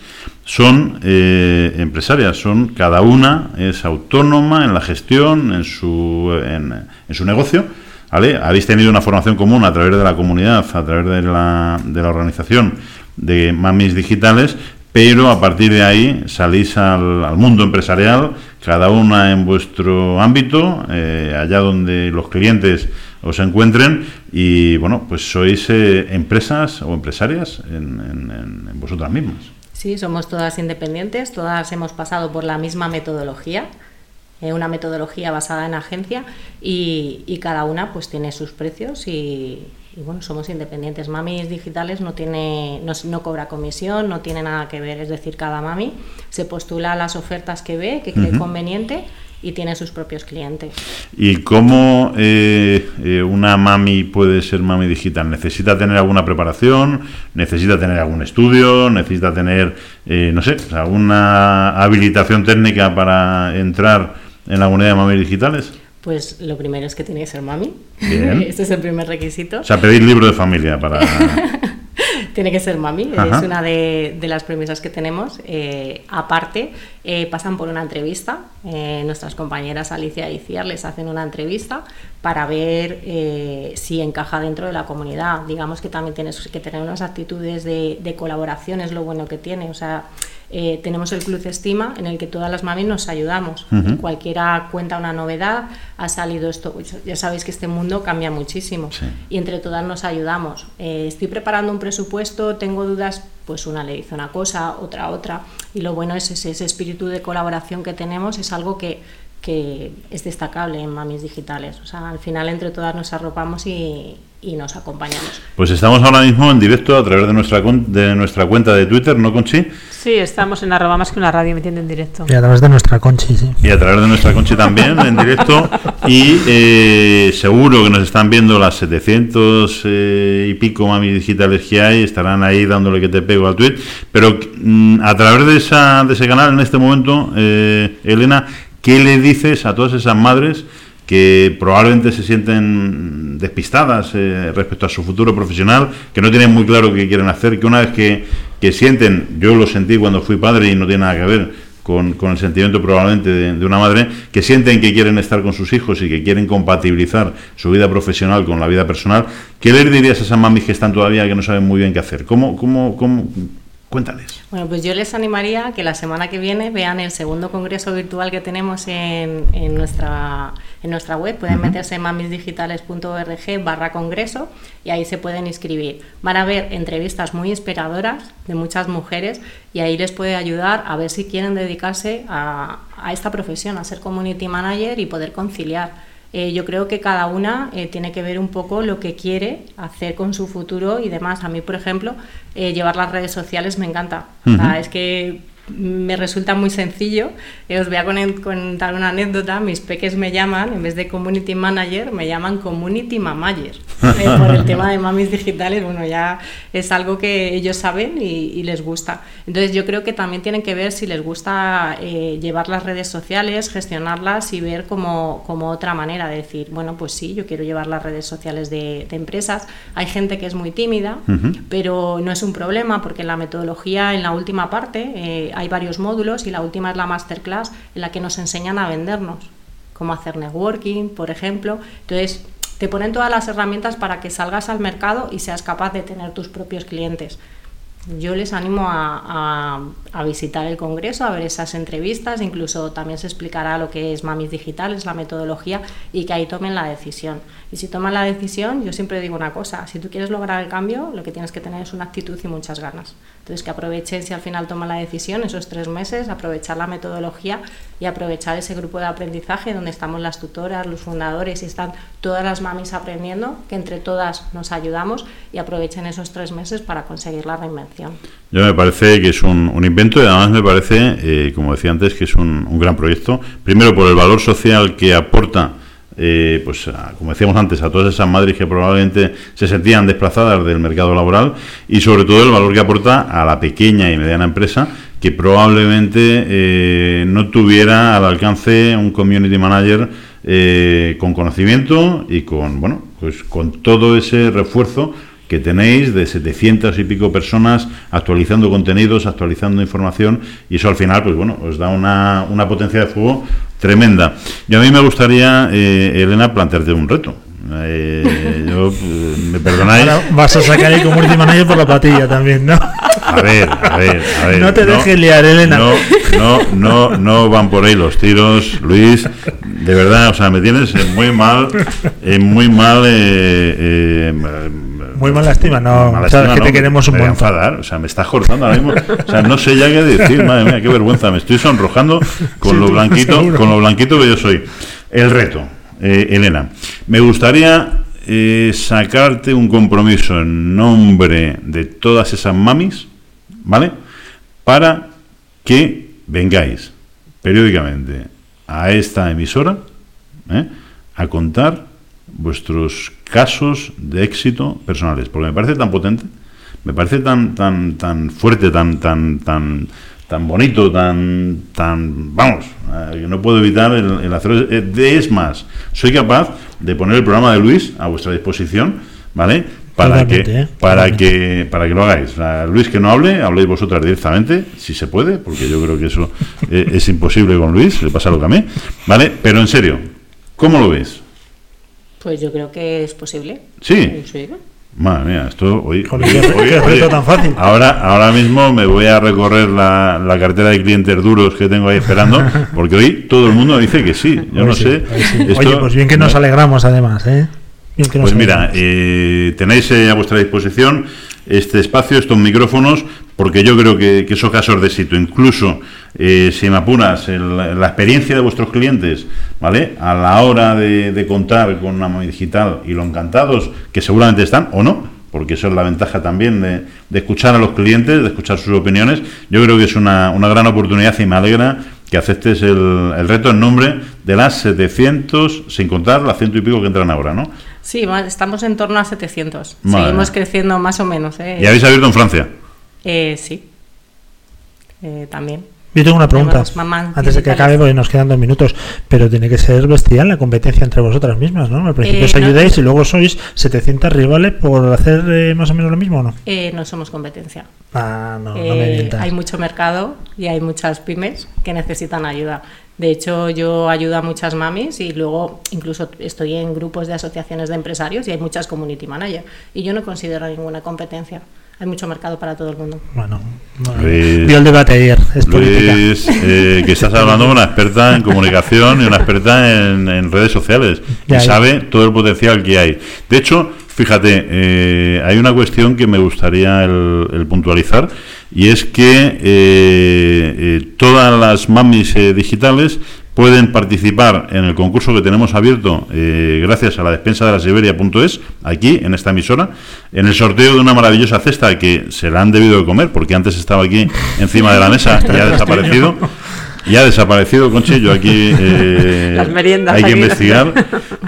son eh, empresarias, son cada una es autónoma en la gestión, en su, en, en su negocio. ¿vale? Habéis tenido una formación común a través de la comunidad, a través de la, de la organización de mamis digitales, pero a partir de ahí salís al, mundo empresarial, cada una en vuestro ámbito, eh, allá donde los clientes os encuentren y bueno, pues sois eh, empresas o empresarias en vosotras mismas. Sí, somos todas independientes, todas hemos pasado por la misma metodología, eh, una metodología basada en agencia y, y cada una pues tiene sus precios y, y, bueno, somos independientes. Mamis digitales no tiene, no, no cobra comisión, no tiene nada que ver, es decir, cada mami se postula a las ofertas que ve, que cree conveniente y tiene sus propios clientes. ¿Y cómo eh, eh, una mami puede ser mami digital? ¿Necesita tener alguna preparación? ¿Necesita tener algún estudio? ¿Necesita tener, eh, no sé, alguna habilitación técnica para entrar en la comunidad de mami digitales? Pues lo primero es que tiene que ser mami. Bien. este es el primer requisito. O sea, pedir libro de familia para... Tiene que ser mami, Ajá. es una de, de las premisas que tenemos. Eh, aparte, eh, pasan por una entrevista. eh, nuestras compañeras Alicia y Ciar les hacen una entrevista para ver eh, si encaja dentro de la comunidad. Digamos que también tienes que tener unas actitudes de, de colaboración, es lo bueno que tiene. O sea, eh, tenemos el Club Estima en el que todas las mamis nos ayudamos. Cualquiera cuenta una novedad, ha salido esto. pues ya sabéis que este mundo cambia muchísimo y entre todas nos ayudamos. Eh, estoy preparando un presupuesto, tengo dudas, pues una le dice una cosa, otra otra. Y lo bueno es ese, espíritu de colaboración que tenemos, es algo que, que es destacable en Mamis Digitales. O sea, al final entre todas nos arropamos y, y nos acompañamos. Pues estamos ahora mismo en directo a través de nuestra, de nuestra cuenta de Twitter, ¿no, Conchi? Sí, estamos en arroba más que una radio emitiendo en directo. Y a través de nuestra conchi, sí. Y a través de nuestra Conchi también, en directo. Y eh, seguro que nos están viendo las 700 eh, y pico mamis digitales que hay, estarán ahí dándole que te pego al tweet. Pero mm, a través de, esa, de ese canal, en este momento, eh, Elena, ¿qué le dices a todas esas madres que probablemente se sienten despistadas eh, respecto a su futuro profesional, que no tienen muy claro qué quieren hacer, que una vez que, que sienten, yo lo sentí cuando fui padre y no tiene nada que ver con, con el sentimiento probablemente de, de una madre, que sienten que quieren estar con sus hijos y que quieren compatibilizar su vida profesional con la vida personal, ¿qué les dirías a esas mamis que están todavía que no saben muy bien qué hacer? ¿Cómo, cómo, cómo? Cuéntales. Bueno, pues yo les animaría que la semana que viene vean el segundo congreso virtual que tenemos en, en nuestra en nuestra web. Pueden meterse en mamisdigitales.org barra congreso y ahí se pueden inscribir. Van a ver entrevistas muy inspiradoras de muchas mujeres y ahí les puede ayudar a ver si quieren dedicarse a, a esta profesión, a ser community manager y poder conciliar. Eh, yo creo que cada una eh, tiene que ver un poco lo que quiere hacer con su futuro y demás. A mí, por ejemplo, eh, llevar las redes sociales me encanta. O sea, es que me resulta muy sencillo. Eh, os voy a con- contar una anécdota. Mis peques me llaman, en vez de community manager, me llaman community manager. Eh, por el tema de mamis digitales, bueno, ya es algo que ellos saben y, y les gusta. Entonces yo creo que también tienen que ver si les gusta eh, llevar las redes sociales, gestionarlas y ver como, como otra manera de decir, bueno, pues sí, yo quiero llevar las redes sociales de, de empresas. Hay gente que es muy tímida, Ujú. pero no es un problema porque en la metodología, en la última parte, eh, hay varios módulos y la última es la masterclass en la que nos enseñan a vendernos, cómo hacer networking, por ejemplo. Entonces, te ponen todas las herramientas para que salgas al mercado y seas capaz de tener tus propios clientes. Yo les animo a, visitar el congreso, a ver esas entrevistas, incluso también se explicará lo que es Mamis Digitales, la metodología, y que ahí tomen la decisión. Y si toman la decisión, yo siempre digo una cosa, si tú quieres lograr el cambio, lo que tienes que tener es una actitud y muchas ganas. Entonces que aprovechen si al final toman la decisión, esos tres meses, aprovechar la metodología y aprovechar ese grupo de aprendizaje donde estamos las tutoras, los fundadores y están todas las mamis aprendiendo, que entre todas nos ayudamos y aprovechen esos tres meses para conseguir la reinvención. Yo me parece que es un, un invento y además me parece, eh, como decía antes, que es un, un gran proyecto. Primero por el valor social que aporta, eh, pues como decíamos antes, a todas esas madres que probablemente se sentían desplazadas del mercado laboral y sobre todo el valor que aporta a la pequeña y mediana empresa que probablemente eh, no tuviera al alcance un community manager eh, con conocimiento y con bueno pues con todo ese refuerzo que tenéis de 700 y pico personas actualizando contenidos, actualizando información y eso al final pues bueno os da una, una potencia de fuego tremenda. Y a mí me gustaría, eh, Elena, plantearte un reto. Eh, yo, eh, me perdonáis. Ahora vas a sacar el community manager por la patilla también, ¿no? A ver, a ver, a ver. No te dejes liar, Elena. No, no, no, no van por ahí los tiros, Luis. De verdad, o sea, me tienes en muy mal, en muy mal. Eh, eh, Muy mala estima, no. mala Sabes estima, que te no, queremos un montón. enfadar, o sea, me estás cortando ahora mismo. O sea, no sé ya qué decir, madre mía, qué vergüenza. Me estoy sonrojando con Sí, lo blanquito, seguro. con lo blanquito que yo soy. El reto, eh, Elena. Me gustaría eh, sacarte un compromiso en nombre de todas esas mamis, ¿vale? Para que vengáis periódicamente a esta emisora ¿eh? a contar vuestros casos de éxito personales, porque me parece tan potente, me parece tan tan tan fuerte, tan tan tan tan bonito, tan tan vamos, eh, que no puedo evitar el, el hacer eh, de- es más, soy capaz de poner el programa de Luis a vuestra disposición, ¿vale? Para Totalmente, que ¿eh? para Totalmente. que para que lo hagáis. O sea, Luis que no hable, habléis vosotras directamente, si se puede, porque yo creo que eso eh, es imposible con Luis, le pasa lo que a mí, ¿vale? Pero en serio, ¿cómo lo ves? Pues yo creo que es posible. Sí. Sí. Madre mía, esto hoy, Joder, hoy- qué- hoy- reto tan fácil. Ahora, ahora mismo me voy a recorrer la, la cartera de clientes duros que tengo ahí esperando, porque hoy todo el mundo dice que sí. Yo Hoy no sí, sé. hoy sí. esto- Oye, pues bien que nos no- alegramos además, ¿eh? Bien que nos Pues mira, eh, tenéis eh, a vuestra disposición este espacio, estos micrófonos, porque yo creo que, que esos casos de éxito, incluso eh, si me apuras, la experiencia de vuestros clientes, ¿vale? A la hora de, contar con una móvil digital y lo encantados que seguramente están, o no, porque eso es la ventaja también de, de escuchar a los clientes, de escuchar sus opiniones, yo creo que es una, una gran oportunidad y me alegra que aceptes el, el reto en nombre de las 700, sin contar las ciento y pico que entran ahora, ¿no? Sí, estamos en torno a 700. Madre Seguimos mía. creciendo más o menos. ¿eh? Y habéis abierto en Francia. Eh, sí. Eh, también. Yo tengo una pregunta antes de que acabe, porque nos quedan dos minutos. Pero tiene que ser bestial la competencia entre vosotras mismas, ¿no? Al principio Eh, os no. ayudáis y luego sois 700 rivales por hacer eh, más o menos lo mismo, ¿o no? Eh, no somos competencia. Ah, no, no Eh, me mientas. hay mucho mercado y hay muchas pymes que necesitan ayuda. De hecho, yo ayudo a muchas mamis y luego incluso estoy en grupos de asociaciones de empresarios y hay muchas community manager. Y yo no considero ninguna competencia. Hay mucho mercado para todo el mundo. Bueno, bueno, Luis- vio el debate ayer, es. Luis, eh, que estás hablando con una experta en comunicación y una experta en, en redes sociales Ya, y ya. sabe todo el potencial que hay. De hecho, fíjate, eh, hay una cuestión que me gustaría el, el puntualizar y es que eh, eh, todas las mamis eh, digitales pueden participar en el concurso que tenemos abierto eh, gracias a la despensa de la Siberia.es, aquí en esta emisora, en el sorteo de una maravillosa cesta que se la han debido de comer, porque antes estaba aquí encima de la mesa y ha desaparecido. Y ha desaparecido, Conchi, yo aquí eh, Las meriendas hay que aquí. investigar.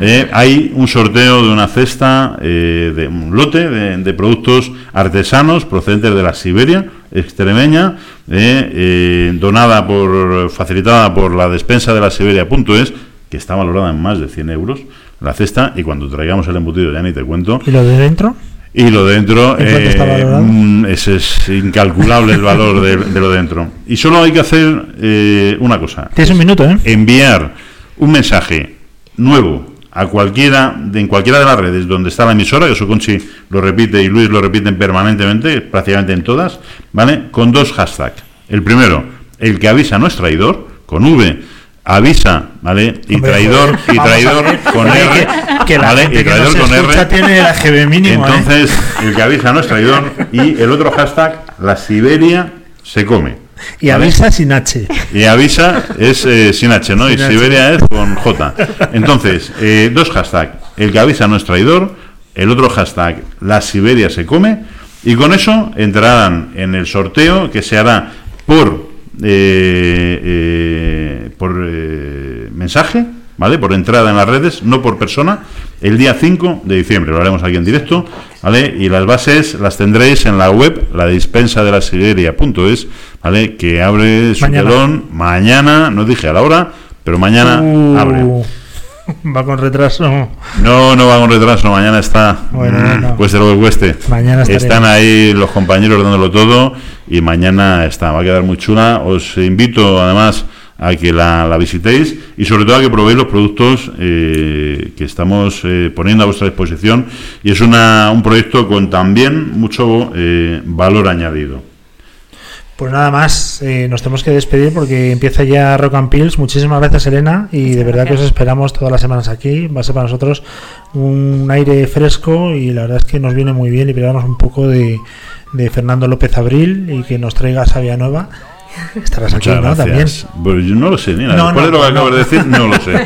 Eh, hay un sorteo de una cesta, eh, de un lote de, de productos artesanos procedentes de la Siberia extremeña, eh, eh, donada por, facilitada por la despensa de la Siberia.es, que está valorada en más de 100 euros la cesta, y cuando traigamos el embutido ya ni te cuento. ¿Y lo de dentro? Y lo de dentro, ¿En cuánto está eh, mm, ese es incalculable el valor de, de lo de dentro. Y solo hay que hacer eh, una cosa. Tienes un minuto, ¿eh? Enviar un mensaje nuevo a cualquiera, de, en cualquiera de las redes donde está la emisora, que eso Conchi lo repite y Luis lo repiten permanentemente, prácticamente en todas, ¿vale? Con dos hashtags. El primero, el que avisa no es traidor, con V, avisa, ¿vale? Y Hombre, traidor, y traidor con R, que- ¿vale? gente Y traidor con R. tiene AGB mínimo, ¿eh? Entonces, el que avisa no es traidor. Y el otro hashtag, la Siberia se come. Y avisa sin H. Y avisa es eh, sin H, ¿no? Sin y H. Siberia es con J. Entonces, eh, dos hashtags. El que avisa no es traidor. El otro hashtag, la Siberia se come. Y con eso entrarán en el sorteo que se hará por, eh, eh, por mensaje, ¿vale? Por entrada en las redes, no por persona, el día 5 de diciembre. Lo haremos aquí en directo, ¿vale? Y las bases las tendréis en la web, la dispensa de la Siberia.es, ¿vale? Que abre su Mañana. telón mañana, no dije a la hora, pero mañana Uh, abre. Va con retraso. No, no va con retraso, mañana está. Bueno, Mm, bueno. Cueste lo que cueste. Mañana. Están ahí los compañeros dándolo todo y mañana está. Va a quedar muy chula. Os invito además a que la, la visitéis y sobre todo a que probéis los productos eh, que estamos eh, poniendo a vuestra disposición y es una, un proyecto con también mucho eh, valor añadido. Pues nada más, eh, nos tenemos que despedir porque empieza ya Rock and Pills. Muchísimas gracias, Elena, y de verdad que os esperamos todas las semanas aquí. Va a ser para nosotros un aire fresco y la verdad es que nos viene muy bien liberarnos un poco de, de Fernando López Abril y que nos traiga Sabia Nueva. Estarás aquí, Muchas ¿no? También. Pues yo no lo sé, Nina. No, Después no, de lo que no. acabas de decir, no lo sé.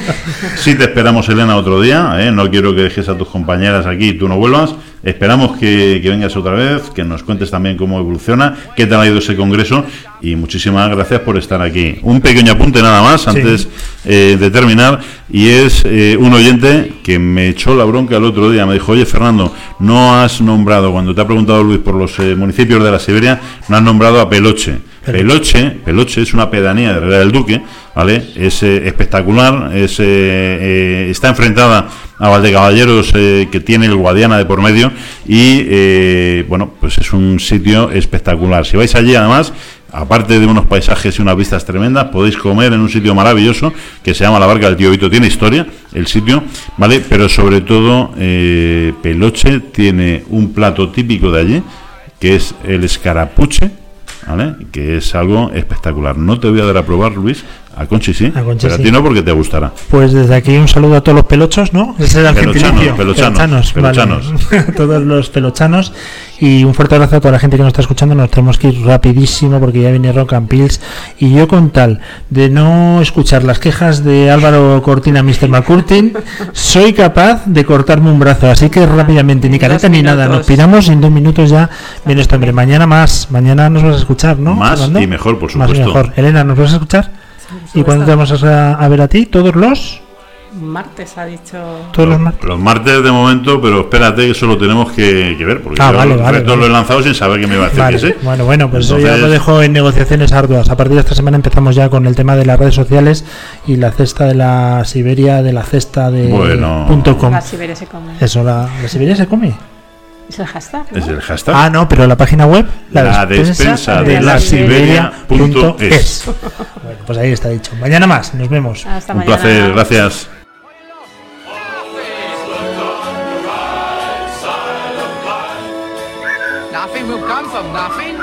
Sí te esperamos, Elena, otro día. ¿eh? No quiero que dejes a tus compañeras aquí y tú no vuelvas. Esperamos que, que vengas otra vez, que nos cuentes también cómo evoluciona, qué tal ha ido ese congreso y muchísimas gracias por estar aquí. Un pequeño apunte nada más antes eh, de terminar y es eh, un oyente que me echó la bronca el otro día. Me dijo, oye Fernando, no has nombrado, cuando te ha preguntado Luis por los eh, municipios de la Siberia, no has nombrado a Peloche. Peloche, Peloche es una pedanía de Herrera del Duque, ¿vale? Es eh, espectacular, es, eh, eh, está enfrentada a Valdecaballeros que tiene el Guadiana de por medio y bueno, pues es un sitio espectacular. Si vais allí además, aparte de unos paisajes y unas vistas tremendas, podéis comer en un sitio maravilloso que se llama la Barca del Tío Vito. Tiene historia el sitio, ¿vale? Pero sobre todo eh, Peloche tiene un plato típico de allí que es el escarapuche, ¿vale? Que es algo espectacular. No te voy a dar a probar, Luis. A Conchi sí, A Conchi pero sí. a ti no porque te gustará. Pues desde aquí un saludo a todos los pelochos, ¿no? Ese era el Pelochanos, pelochanos, vale. pelochanos. todos los pelochanos. Y un fuerte abrazo a toda la gente que nos está escuchando. Nos tenemos que ir rapidísimo porque ya viene Rock and Pills. Y yo con tal de no escuchar las quejas de Álvaro Cortina, Mr. McCurtin, soy capaz de cortarme un brazo. Así que rápidamente, ni careta ni nada. Nos piramos y en dos minutos ya viene este hombre. Mañana más. Mañana nos vas a escuchar, ¿no? Más y mejor, por Más y supuesto. mejor. Elena, ¿nos vas a escuchar? ¿Y cuándo te vamos a, a ver a ti? ¿Todos los? Martes ha dicho. Todos los martes. Los martes de momento, pero espérate que eso lo tenemos que, que ver, porque Ah, yo vale, vale, vale. lo he lanzado sin saber que me iba a decir Vale, que sí. Bueno, bueno, pues eso ya Entonces- lo dejo en negociaciones arduas. A partir de esta semana empezamos ya con el tema de las redes sociales y la cesta de la Siberia, de la cesta de Bueno. punto com. La Siberia se come. Eso, la, la Siberia se come. Es el hashtag. ¿no? Es el hashtag. Ah, no, pero la página web, la, La despensa de la Siberia.es. Bueno, pues ahí está dicho. Mañana más, nos vemos. Hasta Un mañana. placer, gracias. Nothing will come of nothing,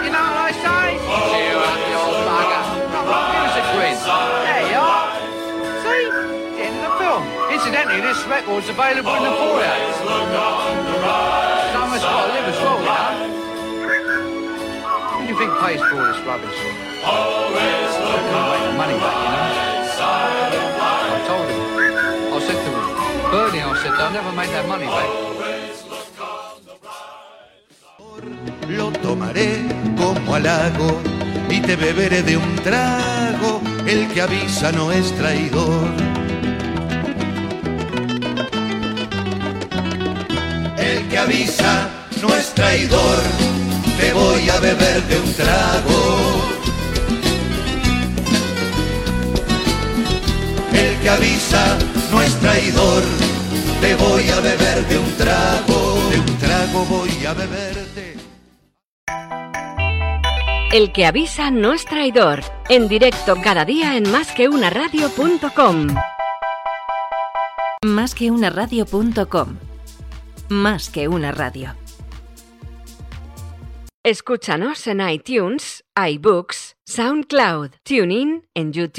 Think pays for this rubbish? Always look make the money back, you know. I told him. I said to him, Bernie, I said, they'll never make that money back. Lo tomaré como halago y te beberé de un trago. El que avisa no es traidor. El que avisa no es traidor. Te voy a beber de un trago. El que avisa no es traidor. Te voy a beber de un trago. De un trago voy a beberte. El que avisa no es traidor. En directo cada día en másqueunaradio.com. Másqueunaradio.com. Más que una radio. Escúchanos en iTunes, iBooks, SoundCloud, TuneIn, en YouTube.